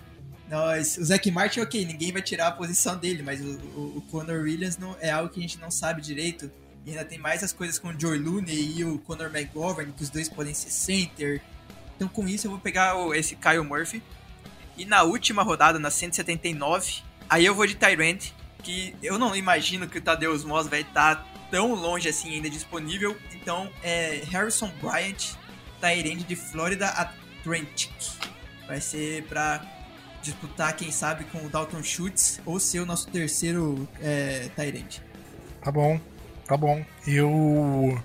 Nós, o Zac Martin, ok, ninguém vai tirar a posição dele, mas o, o, o Conor Williams não, é algo que a gente não sabe direito. E ainda tem mais as coisas com o Joy Looney e o Conor McGovern, que os dois podem ser center. Então com isso eu vou pegar o, esse Kyle Murphy. E na última rodada, na 179, aí eu vou de Tyrant que eu não imagino que o Tadeusz Moss vai estar tão longe assim ainda disponível. Então é Harrison Bryant, Tyrande de Florida Atlantic. Vai ser para disputar, quem sabe, com o Dalton Schultz ou ser o nosso terceiro é. Tá bom, tá bom. Eu,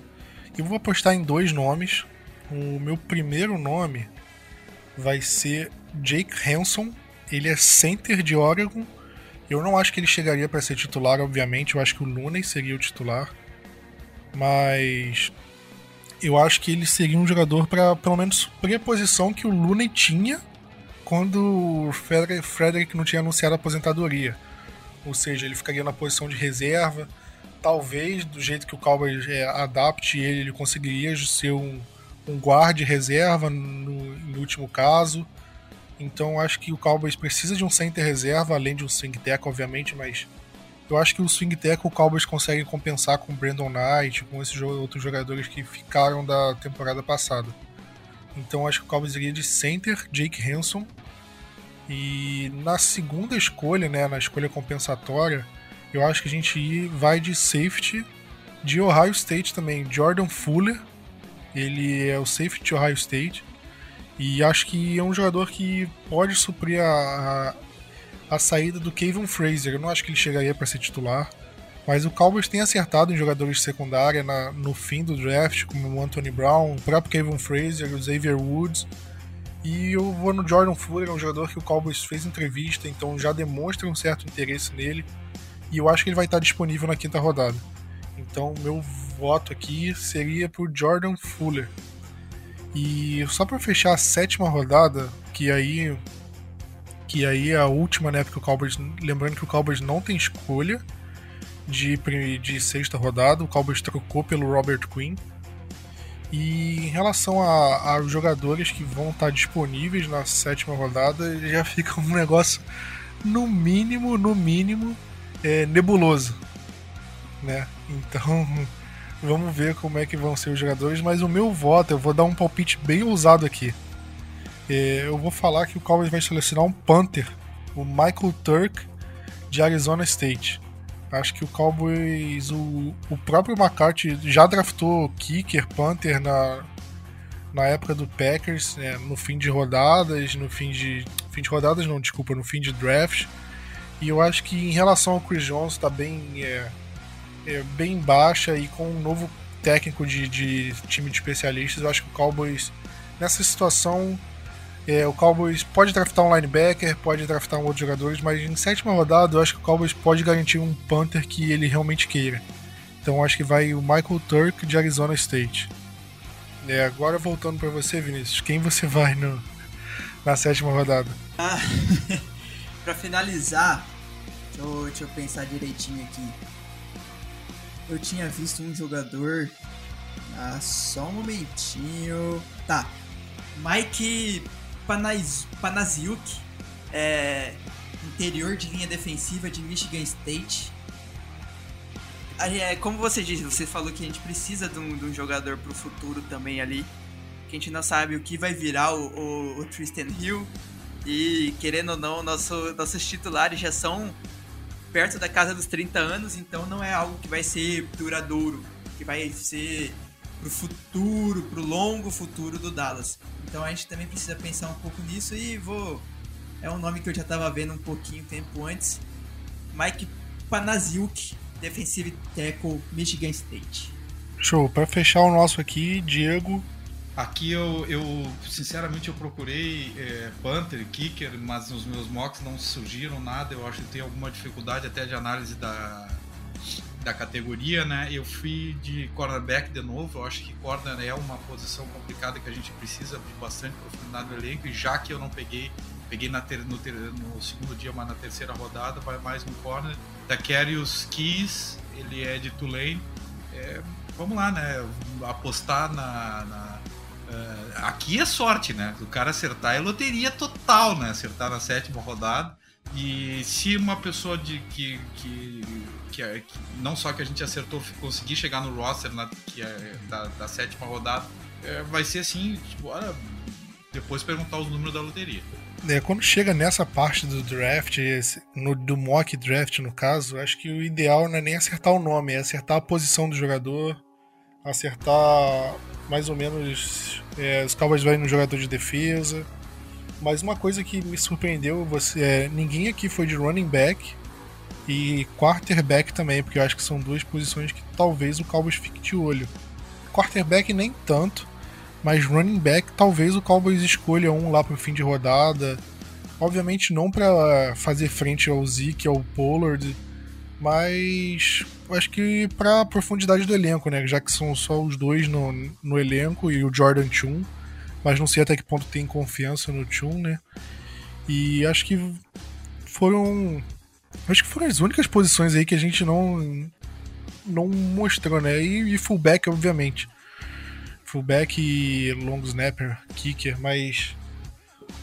eu vou apostar em dois nomes. O meu primeiro nome vai ser Jake Hanson. Ele é center de Oregon eu não acho que ele chegaria para ser titular, obviamente. Eu acho que o Looney seria o titular. Mas eu acho que ele seria um jogador para pelo menos suprir a posição que o Looney tinha quando o Frederick não tinha anunciado a aposentadoria. Ou seja, ele ficaria na posição de reserva. Talvez, do jeito que o Cowboys é, adapte ele, ele conseguiria ser um, um guarde reserva no, no último caso. Então acho que o Cowboys precisa de um center reserva, além de um swing tackle, obviamente, mas eu acho que o swing tackle o Cowboys consegue compensar com o Brandon Knight, com esses outros jogadores que ficaram da temporada passada. Então acho que o Cowboys iria de center, Jake Hanson. E na segunda escolha, né, na escolha compensatória, eu acho que a gente vai de safety de Ohio State também, Jordan Fuller. Ele é o safety de Ohio State. E acho que é um jogador que pode suprir a, a, a saída do Kevin Fraser. Eu não acho que ele chegaria para ser titular. Mas o Cowboys tem acertado em jogadores de secundária no fim do draft, como o Anthony Brown, o próprio Kevin Fraser, o Xavier Woods. E eu vou no Jordan Fuller, é um jogador que o Cowboys fez entrevista, então já demonstra um certo interesse nele. E eu acho que ele vai estar disponível na quinta rodada. Então, meu voto aqui seria por Jordan Fuller. E só para fechar a sétima rodada, que aí que aí é a última, né, porque o Cowboys, lembrando que o Cowboys não tem escolha de, de sexta rodada, o Cowboys trocou pelo Robert Quinn. E em relação aos jogadores que vão estar disponíveis na sétima rodada, já fica um negócio no mínimo, no mínimo, é, nebuloso, né? Então, vamos ver como é que vão ser os jogadores, mas o meu voto, eu vou dar um palpite bem ousado aqui. É, eu vou falar que o Cowboys vai selecionar um Panther, o Michael Turk, de Arizona State. Acho que o Cowboys, o, o próprio McCarthy já draftou kicker, Panther na, na época do Packers, né, no fim de rodadas, no fim de. Fim de rodadas, não, desculpa, no fim de draft. E eu acho que em relação ao Chris Jones está bem, é, é, bem baixa e com um novo técnico de, de time de especialistas, eu acho que o Cowboys, nessa situação, é, o Cowboys pode draftar um linebacker, pode draftar um outros jogadores, mas em sétima rodada eu acho que o Cowboys pode garantir um punter que ele realmente queira. Então acho que vai o Michael Turk de Arizona State. É, agora voltando para você, Vinícius, quem você vai no, na sétima rodada? Ah, para finalizar, deixa eu, deixa eu pensar direitinho aqui. Eu tinha visto um jogador. Ah, só um momentinho. Tá. Mike Panaz, Panaziuk, é, interior de linha defensiva de Michigan State. É, como você disse, você falou que a gente precisa de um, de um jogador para o futuro também ali. Que a gente não sabe o que vai virar o, o, o Tristan Hill. E querendo ou não, nosso, nossos titulares já são perto da casa dos 30 anos, então não é algo que vai ser duradouro, que vai ser pro futuro, pro longo futuro do Dallas. Então a gente também precisa pensar um pouco nisso e vou. É um nome que eu já estava vendo um pouquinho tempo antes. Mike Panaziuk, Defensive Tackle, Michigan State. Show. Para fechar o nosso aqui, Diego. Aqui eu, eu sinceramente, eu procurei é, Panther, Kicker, mas os meus mocks não surgiram nada. Eu acho que tem alguma dificuldade até de análise da, da categoria, né? Eu fui de cornerback de novo. Eu acho que corner é uma posição complicada que a gente precisa de bastante profundidade no elenco. E já que eu não peguei, peguei na ter, no, ter, no, segundo dia, mas na terceira rodada, vai mais no corner. Da Carrius Keys, ele é de Tulane. É, vamos lá, né? Apostar na, na uh, aqui é sorte, né? O cara acertar é loteria total, né? Acertar na sétima rodada. E se uma pessoa de que, que que, é, que, não só que a gente acertou conseguir chegar no roster na, que é, da, da sétima rodada, é, vai ser assim, tipo, olha, depois perguntar os números da loteria. É, quando chega nessa parte do draft, no, do mock draft no caso, acho que o ideal não é nem acertar o nome, é acertar a posição do jogador, acertar mais ou menos é, os Cowboys vai no jogador de defesa. Mas uma coisa que me surpreendeu, você, é, ninguém aqui foi de running back, e quarterback também, porque eu acho que são duas posições que talvez o Cowboys fique de olho. Quarterback nem tanto, mas running back talvez o Cowboys escolha um lá pro fim de rodada. Obviamente não para fazer frente ao Zeke, ao Pollard, mas acho que para profundidade do elenco, né? Já que são só os dois no, no elenco e o Jordan Chun, mas não sei até que ponto tem confiança no Chun, né? E acho que foram Acho que foram as únicas posições aí que a gente não não mostrou, né? E, e fullback, obviamente. Fullback e long snapper, kicker, mas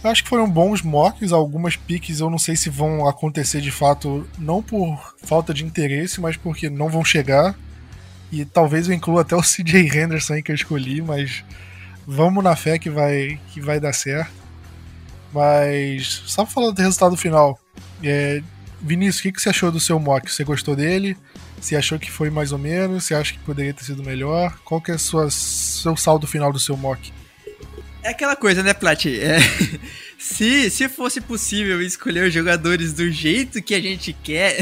acho que foram bons mocks, algumas piques eu não sei se vão acontecer de fato, não por falta de interesse, mas porque não vão chegar. E talvez eu inclua até o CJ Henderson aí que eu escolhi, mas vamos na fé que vai, que vai dar certo. Mas só falando do resultado final, é, Vinícius, o que, que você achou do seu mock? Você gostou dele? Você achou que foi mais ou menos? Você acha que poderia ter sido melhor? Qual que é o seu saldo final do seu mock? É aquela coisa, né, Plat? É, se, se fosse possível escolher os jogadores do jeito que a gente quer,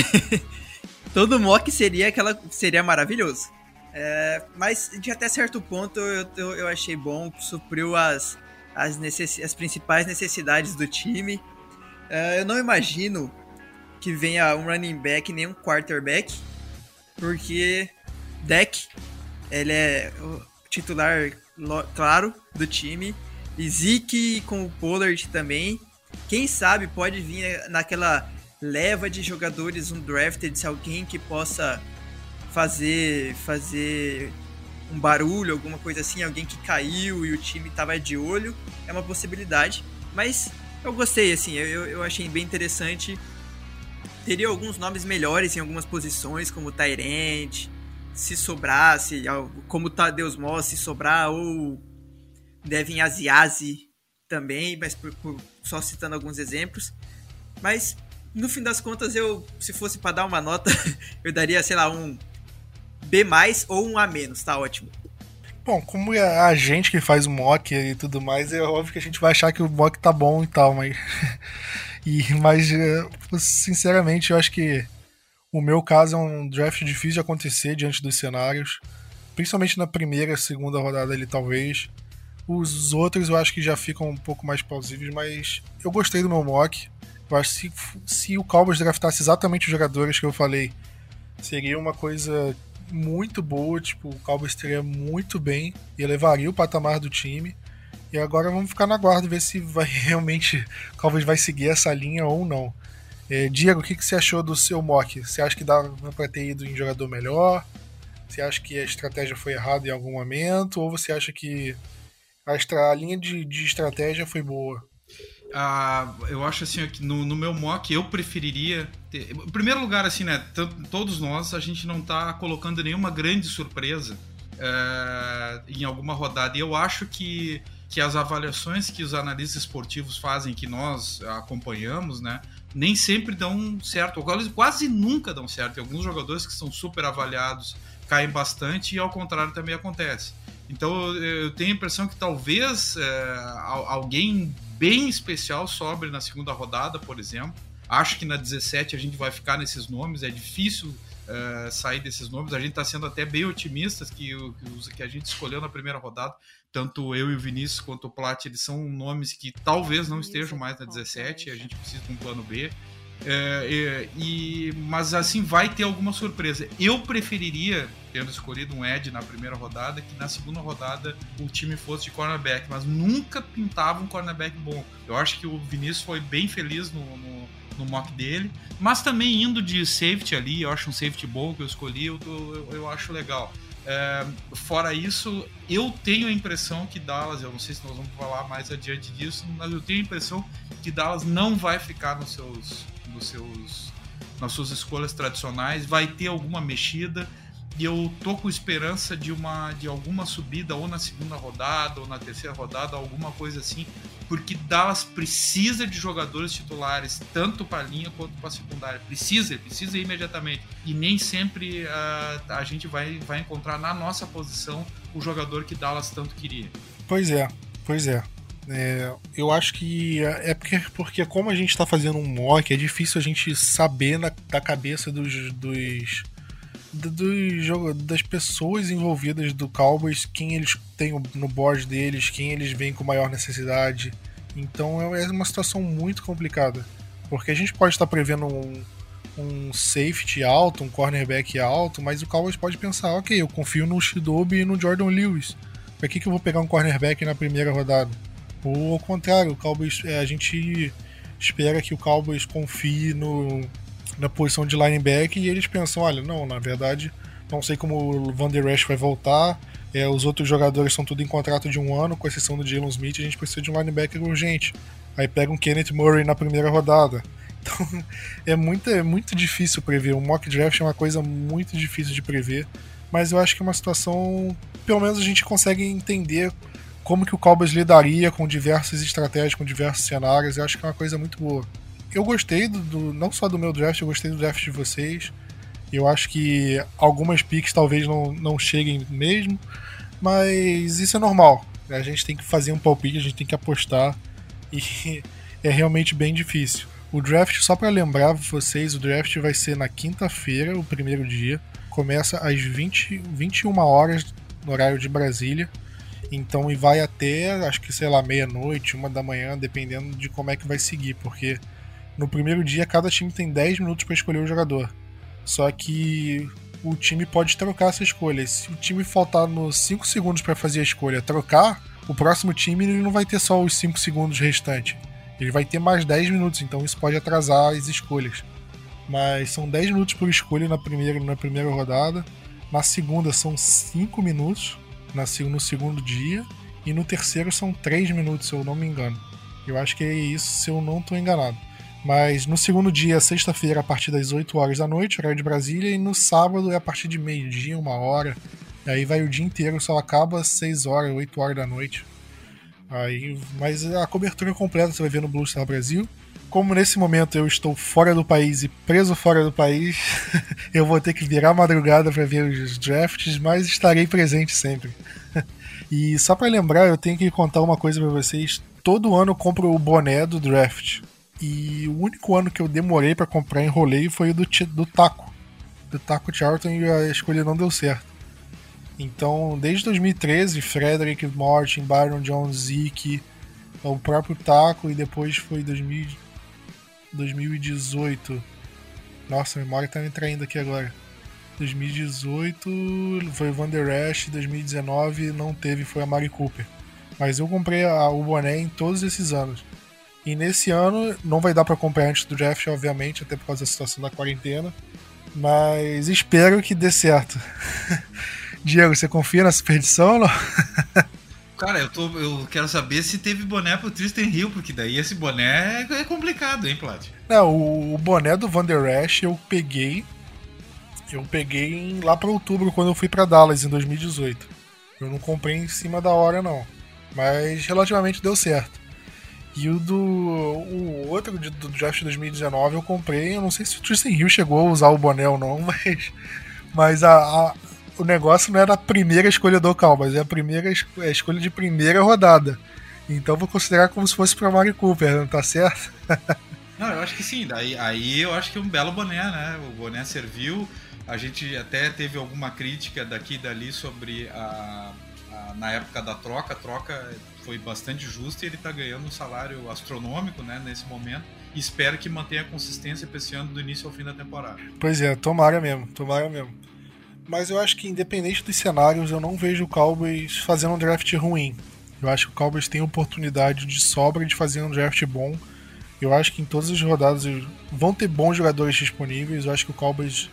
todo mock seria, aquela, seria maravilhoso. É, mas de até certo ponto eu, eu, eu achei bom, supriu as, as, necess, as principais necessidades do time. É, eu não imagino que venha um running back nem um quarterback, porque Deck, ele é o titular, claro, do time. E Zeke com o Pollard também. Quem sabe pode vir naquela leva de jogadores um drafted, se alguém que possa fazer fazer um barulho, alguma coisa assim, alguém que caiu e o time tava de olho, é uma possibilidade. Mas eu gostei, assim, eu, eu achei bem interessante. Teria alguns nomes melhores em algumas posições, como Tyrant, se sobrasse, como Deus Moss, se sobrar, ou Devin Asiasi também, mas por, por, só citando alguns exemplos. Mas no fim das contas, eu, se fosse para dar uma nota, eu daria, sei lá, um B ou um A menos, tá ótimo. Bom, como é a gente que faz o mock e tudo mais, é óbvio que a gente vai achar que o mock tá bom e tal, mas. e, mas, é, sinceramente, eu acho que o meu caso é um draft difícil de acontecer diante dos cenários. Principalmente na primeira, segunda rodada ali, talvez. Os outros eu acho que já ficam um pouco mais plausíveis, mas eu gostei do meu mock. Eu acho que se, se o Cowboys draftasse exatamente os jogadores que eu falei, seria uma coisa muito boa, tipo, o Cowboys estaria muito bem e elevaria o patamar do time. E agora vamos ficar na guarda ver se vai realmente Cowboys vai seguir essa linha ou não. É, Diego, o que, que você achou do seu mock? Você acha que dá para ter ido em jogador melhor? Você acha que a estratégia foi errada em algum momento? Ou você acha que a, extra, a linha de, de estratégia foi boa? Ah, eu acho assim no, no, meu mock eu preferiria ter, em primeiro lugar assim né todos nós a gente não está colocando nenhuma grande surpresa é, em alguma rodada e eu acho que que as avaliações que os analistas esportivos fazem que nós acompanhamos né nem sempre dão certo ou quase nunca dão certo tem alguns jogadores que são super avaliados caem bastante e ao contrário também acontece então eu tenho a impressão que talvez é, alguém bem especial sobre na segunda rodada, por exemplo. Acho que na 17 a gente vai ficar nesses nomes, é difícil uh, sair desses nomes. A gente está sendo até bem otimistas que, que, que a gente escolheu na primeira rodada. Tanto eu e o Vinícius quanto o Plat, eles são nomes que talvez não estejam mais na 17, a gente precisa de um plano B. É, e, mas assim vai ter alguma surpresa. Eu preferiria, tendo escolhido um Ed na primeira rodada, que na segunda rodada o time fosse de cornerback, mas nunca pintava um cornerback bom. Eu acho que o Vinícius foi bem feliz no, no, no mock dele, mas também indo de safety ali, eu acho um safety bom que eu escolhi, eu, eu, eu acho legal. É, fora isso, eu tenho a impressão que Dallas, eu não sei se nós vamos falar mais adiante disso, mas eu tenho a impressão que Dallas não vai ficar nos seus seus, nas suas escolhas tradicionais, vai ter alguma mexida e eu tô com esperança de uma de alguma subida ou na segunda rodada ou na terceira rodada, alguma coisa assim, porque Dallas precisa de jogadores titulares tanto para linha quanto para secundária. Precisa, precisa imediatamente. E nem sempre uh, a gente vai, vai encontrar na nossa posição o jogador que Dallas tanto queria. Pois é, pois é. É, eu acho que é porque, porque como a gente está fazendo um mock, é difícil a gente saber na, da cabeça dos, dos, dos das pessoas envolvidas do Cowboys quem eles têm no board deles, quem eles veem com maior necessidade. Então é, é uma situação muito complicada. Porque a gente pode estar prevendo um, um safety alto, um cornerback alto, mas o Cowboys pode pensar, ok, eu confio no Shidobi e no Jordan Lewis. Pra que, que eu vou pegar um cornerback na primeira rodada? Ou ao contrário, o Cowboys, é, a gente espera que o Cowboys confie no, na posição de linebacker e eles pensam, olha, não, na verdade, não sei como o Van Der Esch vai voltar, é, os outros jogadores são tudo em contrato de um ano, com exceção do Jalen Smith, a gente precisa de um linebacker urgente. Aí pega um Kenneth Murray na primeira rodada. Então é muito, é muito difícil prever. O mock draft é uma coisa muito difícil de prever, mas eu acho que é uma situação, pelo menos a gente consegue entender como que o Cowboys lidaria com diversas estratégias, com diversos cenários. Eu acho que é uma coisa muito boa. Eu gostei do, do, não só do meu draft, eu gostei do draft de vocês. Eu acho que algumas picks talvez não, não cheguem mesmo, mas isso é normal. A gente tem que fazer um palpite, a gente tem que apostar e é realmente bem difícil. O draft, só para lembrar vocês, o draft vai ser na quinta-feira, o primeiro dia. Começa às 20, 21 horas no horário de Brasília. Então, e vai até, acho que, sei lá, meia-noite, uma da manhã, dependendo de como é que vai seguir, porque no primeiro dia cada time tem 10 minutos para escolher o jogador. Só que o time pode trocar essa escolha. Se o time faltar nos 5 segundos para fazer a escolha trocar, o próximo time ele não vai ter só os 5 segundos restantes. Ele vai ter mais 10 minutos, então isso pode atrasar as escolhas. Mas são 10 minutos por escolha na primeira, na primeira rodada. Na segunda são 5 minutos na, no segundo dia. E no terceiro são 3 minutos, se eu não me engano. Eu acho que é isso, se eu não estou enganado. Mas no segundo dia, sexta-feira, a partir das 8 horas da noite, horário de Brasília, e no sábado é a partir de meio-dia, uma hora. E aí vai o dia inteiro, só acaba às 6 horas, 8 horas da noite. Aí, mas a cobertura completa você vai ver no Blue Star Brasil. Como nesse momento eu estou fora do país e preso fora do país, eu vou ter que virar madrugada para ver os drafts, mas estarei presente sempre. e só para lembrar, eu tenho que contar uma coisa para vocês. Todo ano eu compro o boné do draft. E o único ano que eu demorei para comprar em roleio foi o do, do Taco. Do Taco Charlton e a escolha não deu certo. Então, desde 2013, Frederick, Martin, Byron Jones, Zeke, o próprio Taco e depois foi 2000, 2018. Nossa, a memória tá me traindo aqui agora. 2018 foi o Van Der Esch, 2019 não teve, foi a Mari Cooper. Mas eu comprei a, o boné em todos esses anos. E nesse ano não vai dar para comprar antes do draft, obviamente, até por causa da situação da quarentena. Mas espero que dê certo. Diego, você confia na superstição ou não? Cara, eu, tô, eu quero saber se teve boné pro Tristan Hill, porque daí esse boné é complicado, hein, Plat? Não, o, o boné do Van Der Esch eu peguei. Eu peguei lá para outubro, quando eu fui para Dallas, em 2018. Eu não comprei em cima da hora, não. Mas relativamente deu certo. E o do. O outro do draft 2019 eu comprei. Eu não sei se o Tristan Hill chegou a usar o boné ou não, mas. Mas a, a o negócio não era a primeira escolha do Cal, mas é a primeira a escolha de primeira rodada. Então vou considerar como se fosse para Mari Cooper, não tá certo? não, eu acho que sim. Daí, aí eu acho que é um belo boné, né? O boné serviu. A gente até teve alguma crítica daqui e dali sobre a, a na época da troca. A troca foi bastante justa e ele está ganhando um salário astronômico né, nesse momento. Espero que mantenha a consistência para esse ano do início ao fim da temporada. Pois é, tomara mesmo, tomara mesmo. Mas eu acho que independente dos cenários, eu não vejo o Cowboys fazendo um draft ruim. Eu acho que o Cowboys tem oportunidade de sobra de fazer um draft bom. Eu acho que em todas as rodadas vão ter bons jogadores disponíveis. Eu acho que o Cowboys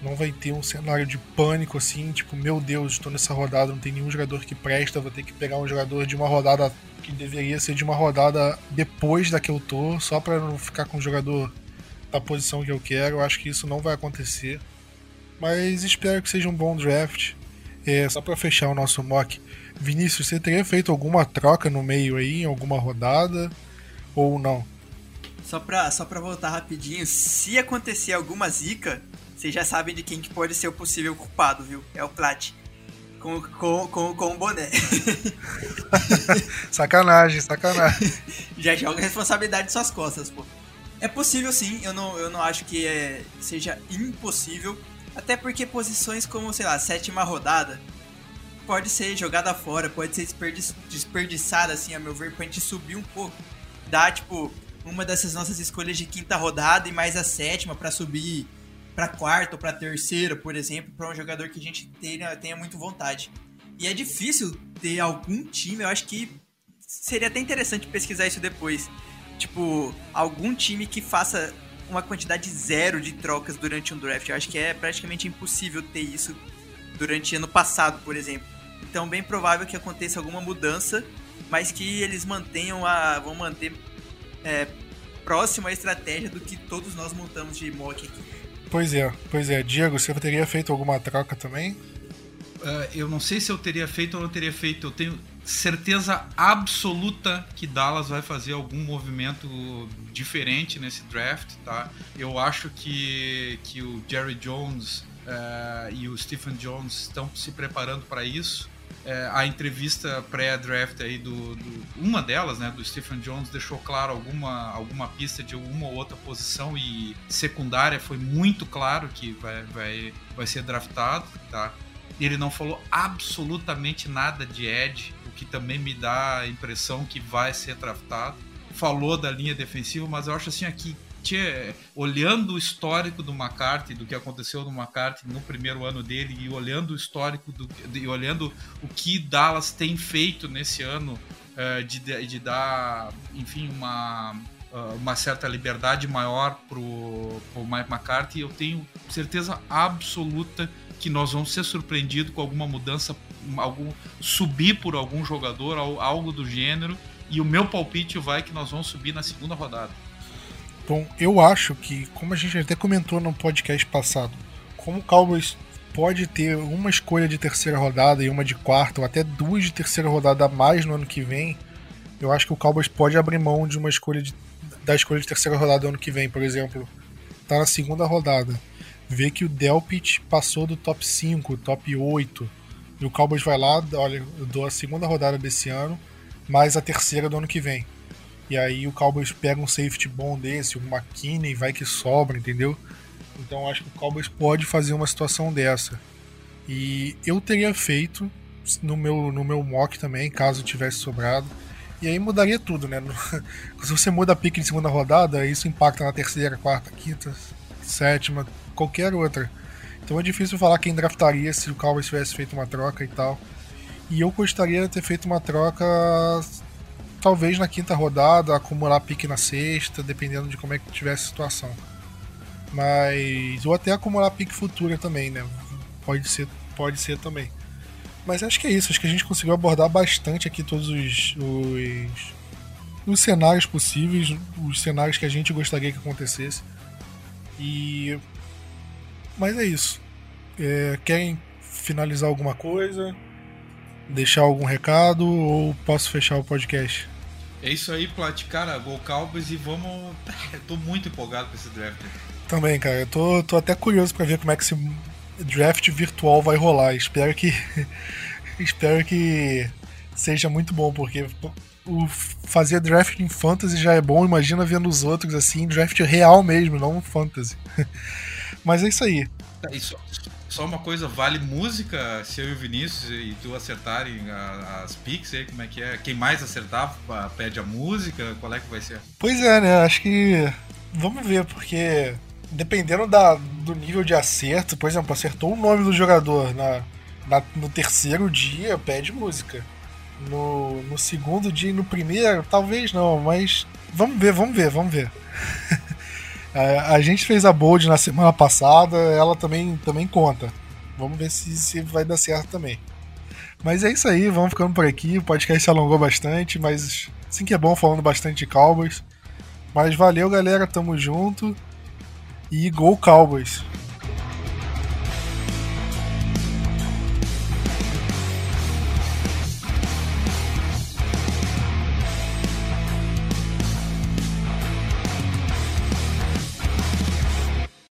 não vai ter um cenário de pânico assim, tipo, meu Deus, estou nessa rodada, não tem nenhum jogador que presta, vou ter que pegar um jogador de uma rodada que deveria ser de uma rodada depois da que eu tô, só para não ficar com o jogador da posição que eu quero. Eu acho que isso não vai acontecer. Mas espero que seja um bom draft. É, só para fechar o nosso mock, Vinícius, você teria feito alguma troca no meio aí, em alguma rodada? Ou não? Só pra, só pra voltar rapidinho, se acontecer alguma zica, vocês já sabem de quem que pode ser o possível culpado, viu? É o Plat. Com, com, com, com o boné. sacanagem, sacanagem. já joga a responsabilidade em suas costas, pô. É possível sim, eu não, eu não acho que é, seja impossível. Até porque posições como, sei lá, sétima rodada pode ser jogada fora, pode ser desperdiçada, assim, a meu ver, pra gente subir um pouco. Dá, tipo, uma dessas nossas escolhas de quinta rodada e mais a sétima para subir para quarta ou para terceira, por exemplo, para um jogador que a gente tenha, tenha muito vontade. E é difícil ter algum time, eu acho que seria até interessante pesquisar isso depois. Tipo, algum time que faça uma quantidade zero de trocas durante um draft. Eu acho que é praticamente impossível ter isso durante ano passado, por exemplo. Então, bem provável que aconteça alguma mudança, mas que eles mantenham a. vão manter é, próximo a estratégia do que todos nós montamos de mock aqui. Pois é, pois é. Diego, você teria feito alguma troca também? Uh, eu não sei se eu teria feito ou não teria feito. Eu tenho certeza absoluta que Dallas vai fazer algum movimento diferente nesse draft, tá? Eu acho que, que o Jerry Jones uh, e o Stephen Jones estão se preparando para isso é, a entrevista pré-draft aí do, do, uma delas, né, do Stephen Jones deixou claro alguma alguma pista de uma ou outra posição e secundária foi muito claro que vai vai, vai ser draftado, tá? Ele não falou absolutamente nada de Ed, que também me dá a impressão que vai ser draftado. Falou da linha defensiva, mas eu acho assim aqui tchê, olhando o histórico do McCarthy, do que aconteceu no McCarthy no primeiro ano dele, e olhando o histórico, do, e olhando o que Dallas tem feito nesse ano, uh, de, de dar, enfim, uma, uh, uma certa liberdade maior pro, o Mike McCarthy, eu tenho certeza absoluta que nós vamos ser surpreendidos com alguma mudança, algum subir por algum jogador, algo do gênero. E o meu palpite vai que nós vamos subir na segunda rodada. Bom, eu acho que, como a gente até comentou no podcast passado, como o Cowboys pode ter uma escolha de terceira rodada e uma de quarta, ou até duas de terceira rodada a mais no ano que vem, eu acho que o Cowboys pode abrir mão de uma escolha de, da escolha de terceira rodada no ano que vem, por exemplo. Tá na segunda rodada. Vê que o Delpit passou do top 5, top 8. E o Cowboys vai lá, olha, eu dou a segunda rodada desse ano, mais a terceira do ano que vem. E aí o Cowboys pega um safety bom desse, um McKinney, vai que sobra, entendeu? Então acho que o Cowboys pode fazer uma situação dessa. E eu teria feito no meu, no meu mock também, caso tivesse sobrado. E aí mudaria tudo, né? Se você muda a pique em segunda rodada, isso impacta na terceira, quarta, quinta, sétima, qualquer outra. Então é difícil falar quem draftaria se o Cowboys tivesse feito uma troca e tal. E eu gostaria de ter feito uma troca talvez na quinta rodada, acumular pique na sexta, dependendo de como é que tivesse a situação. Mas. Ou até acumular pique futura também, né? Pode ser, pode ser também. Mas acho que é isso, acho que a gente conseguiu abordar bastante aqui todos os, os, os cenários possíveis, os cenários que a gente gostaria que acontecesse. E. Mas é isso. É, querem finalizar alguma coisa? deixar algum recado ou posso fechar o podcast? É isso aí, Plat. Cara, Gol Cowboys e vamos. Eu tô muito empolgado com esse draft. Também, cara. Eu tô, tô até curioso para ver como é que esse draft virtual vai rolar. Espero que. espero que seja muito bom, porque o fazer draft em fantasy já é bom, imagina vendo os outros assim, draft real mesmo, não fantasy. Mas é isso aí. Tá, isso, só uma coisa, vale música se eu e o Vinícius e tu acertarem a, as picks aí, como é que é? Quem mais acertar pede a música? Qual é que vai ser? Pois é, né? Acho que. Vamos ver, porque dependendo da, do nível de acerto, por exemplo, acertou o nome do jogador na, na no terceiro dia, pede música. No, no segundo dia e no primeiro, talvez não, mas vamos ver, vamos ver, vamos ver. É, a gente fez a Bold na semana passada, ela também, também conta. Vamos ver se, se vai dar certo também. Mas é isso aí, vamos ficando por aqui. O podcast se alongou bastante, mas sim que é bom falando bastante de Cowboys. Mas valeu, galera, tamo junto. E Go Cowboys!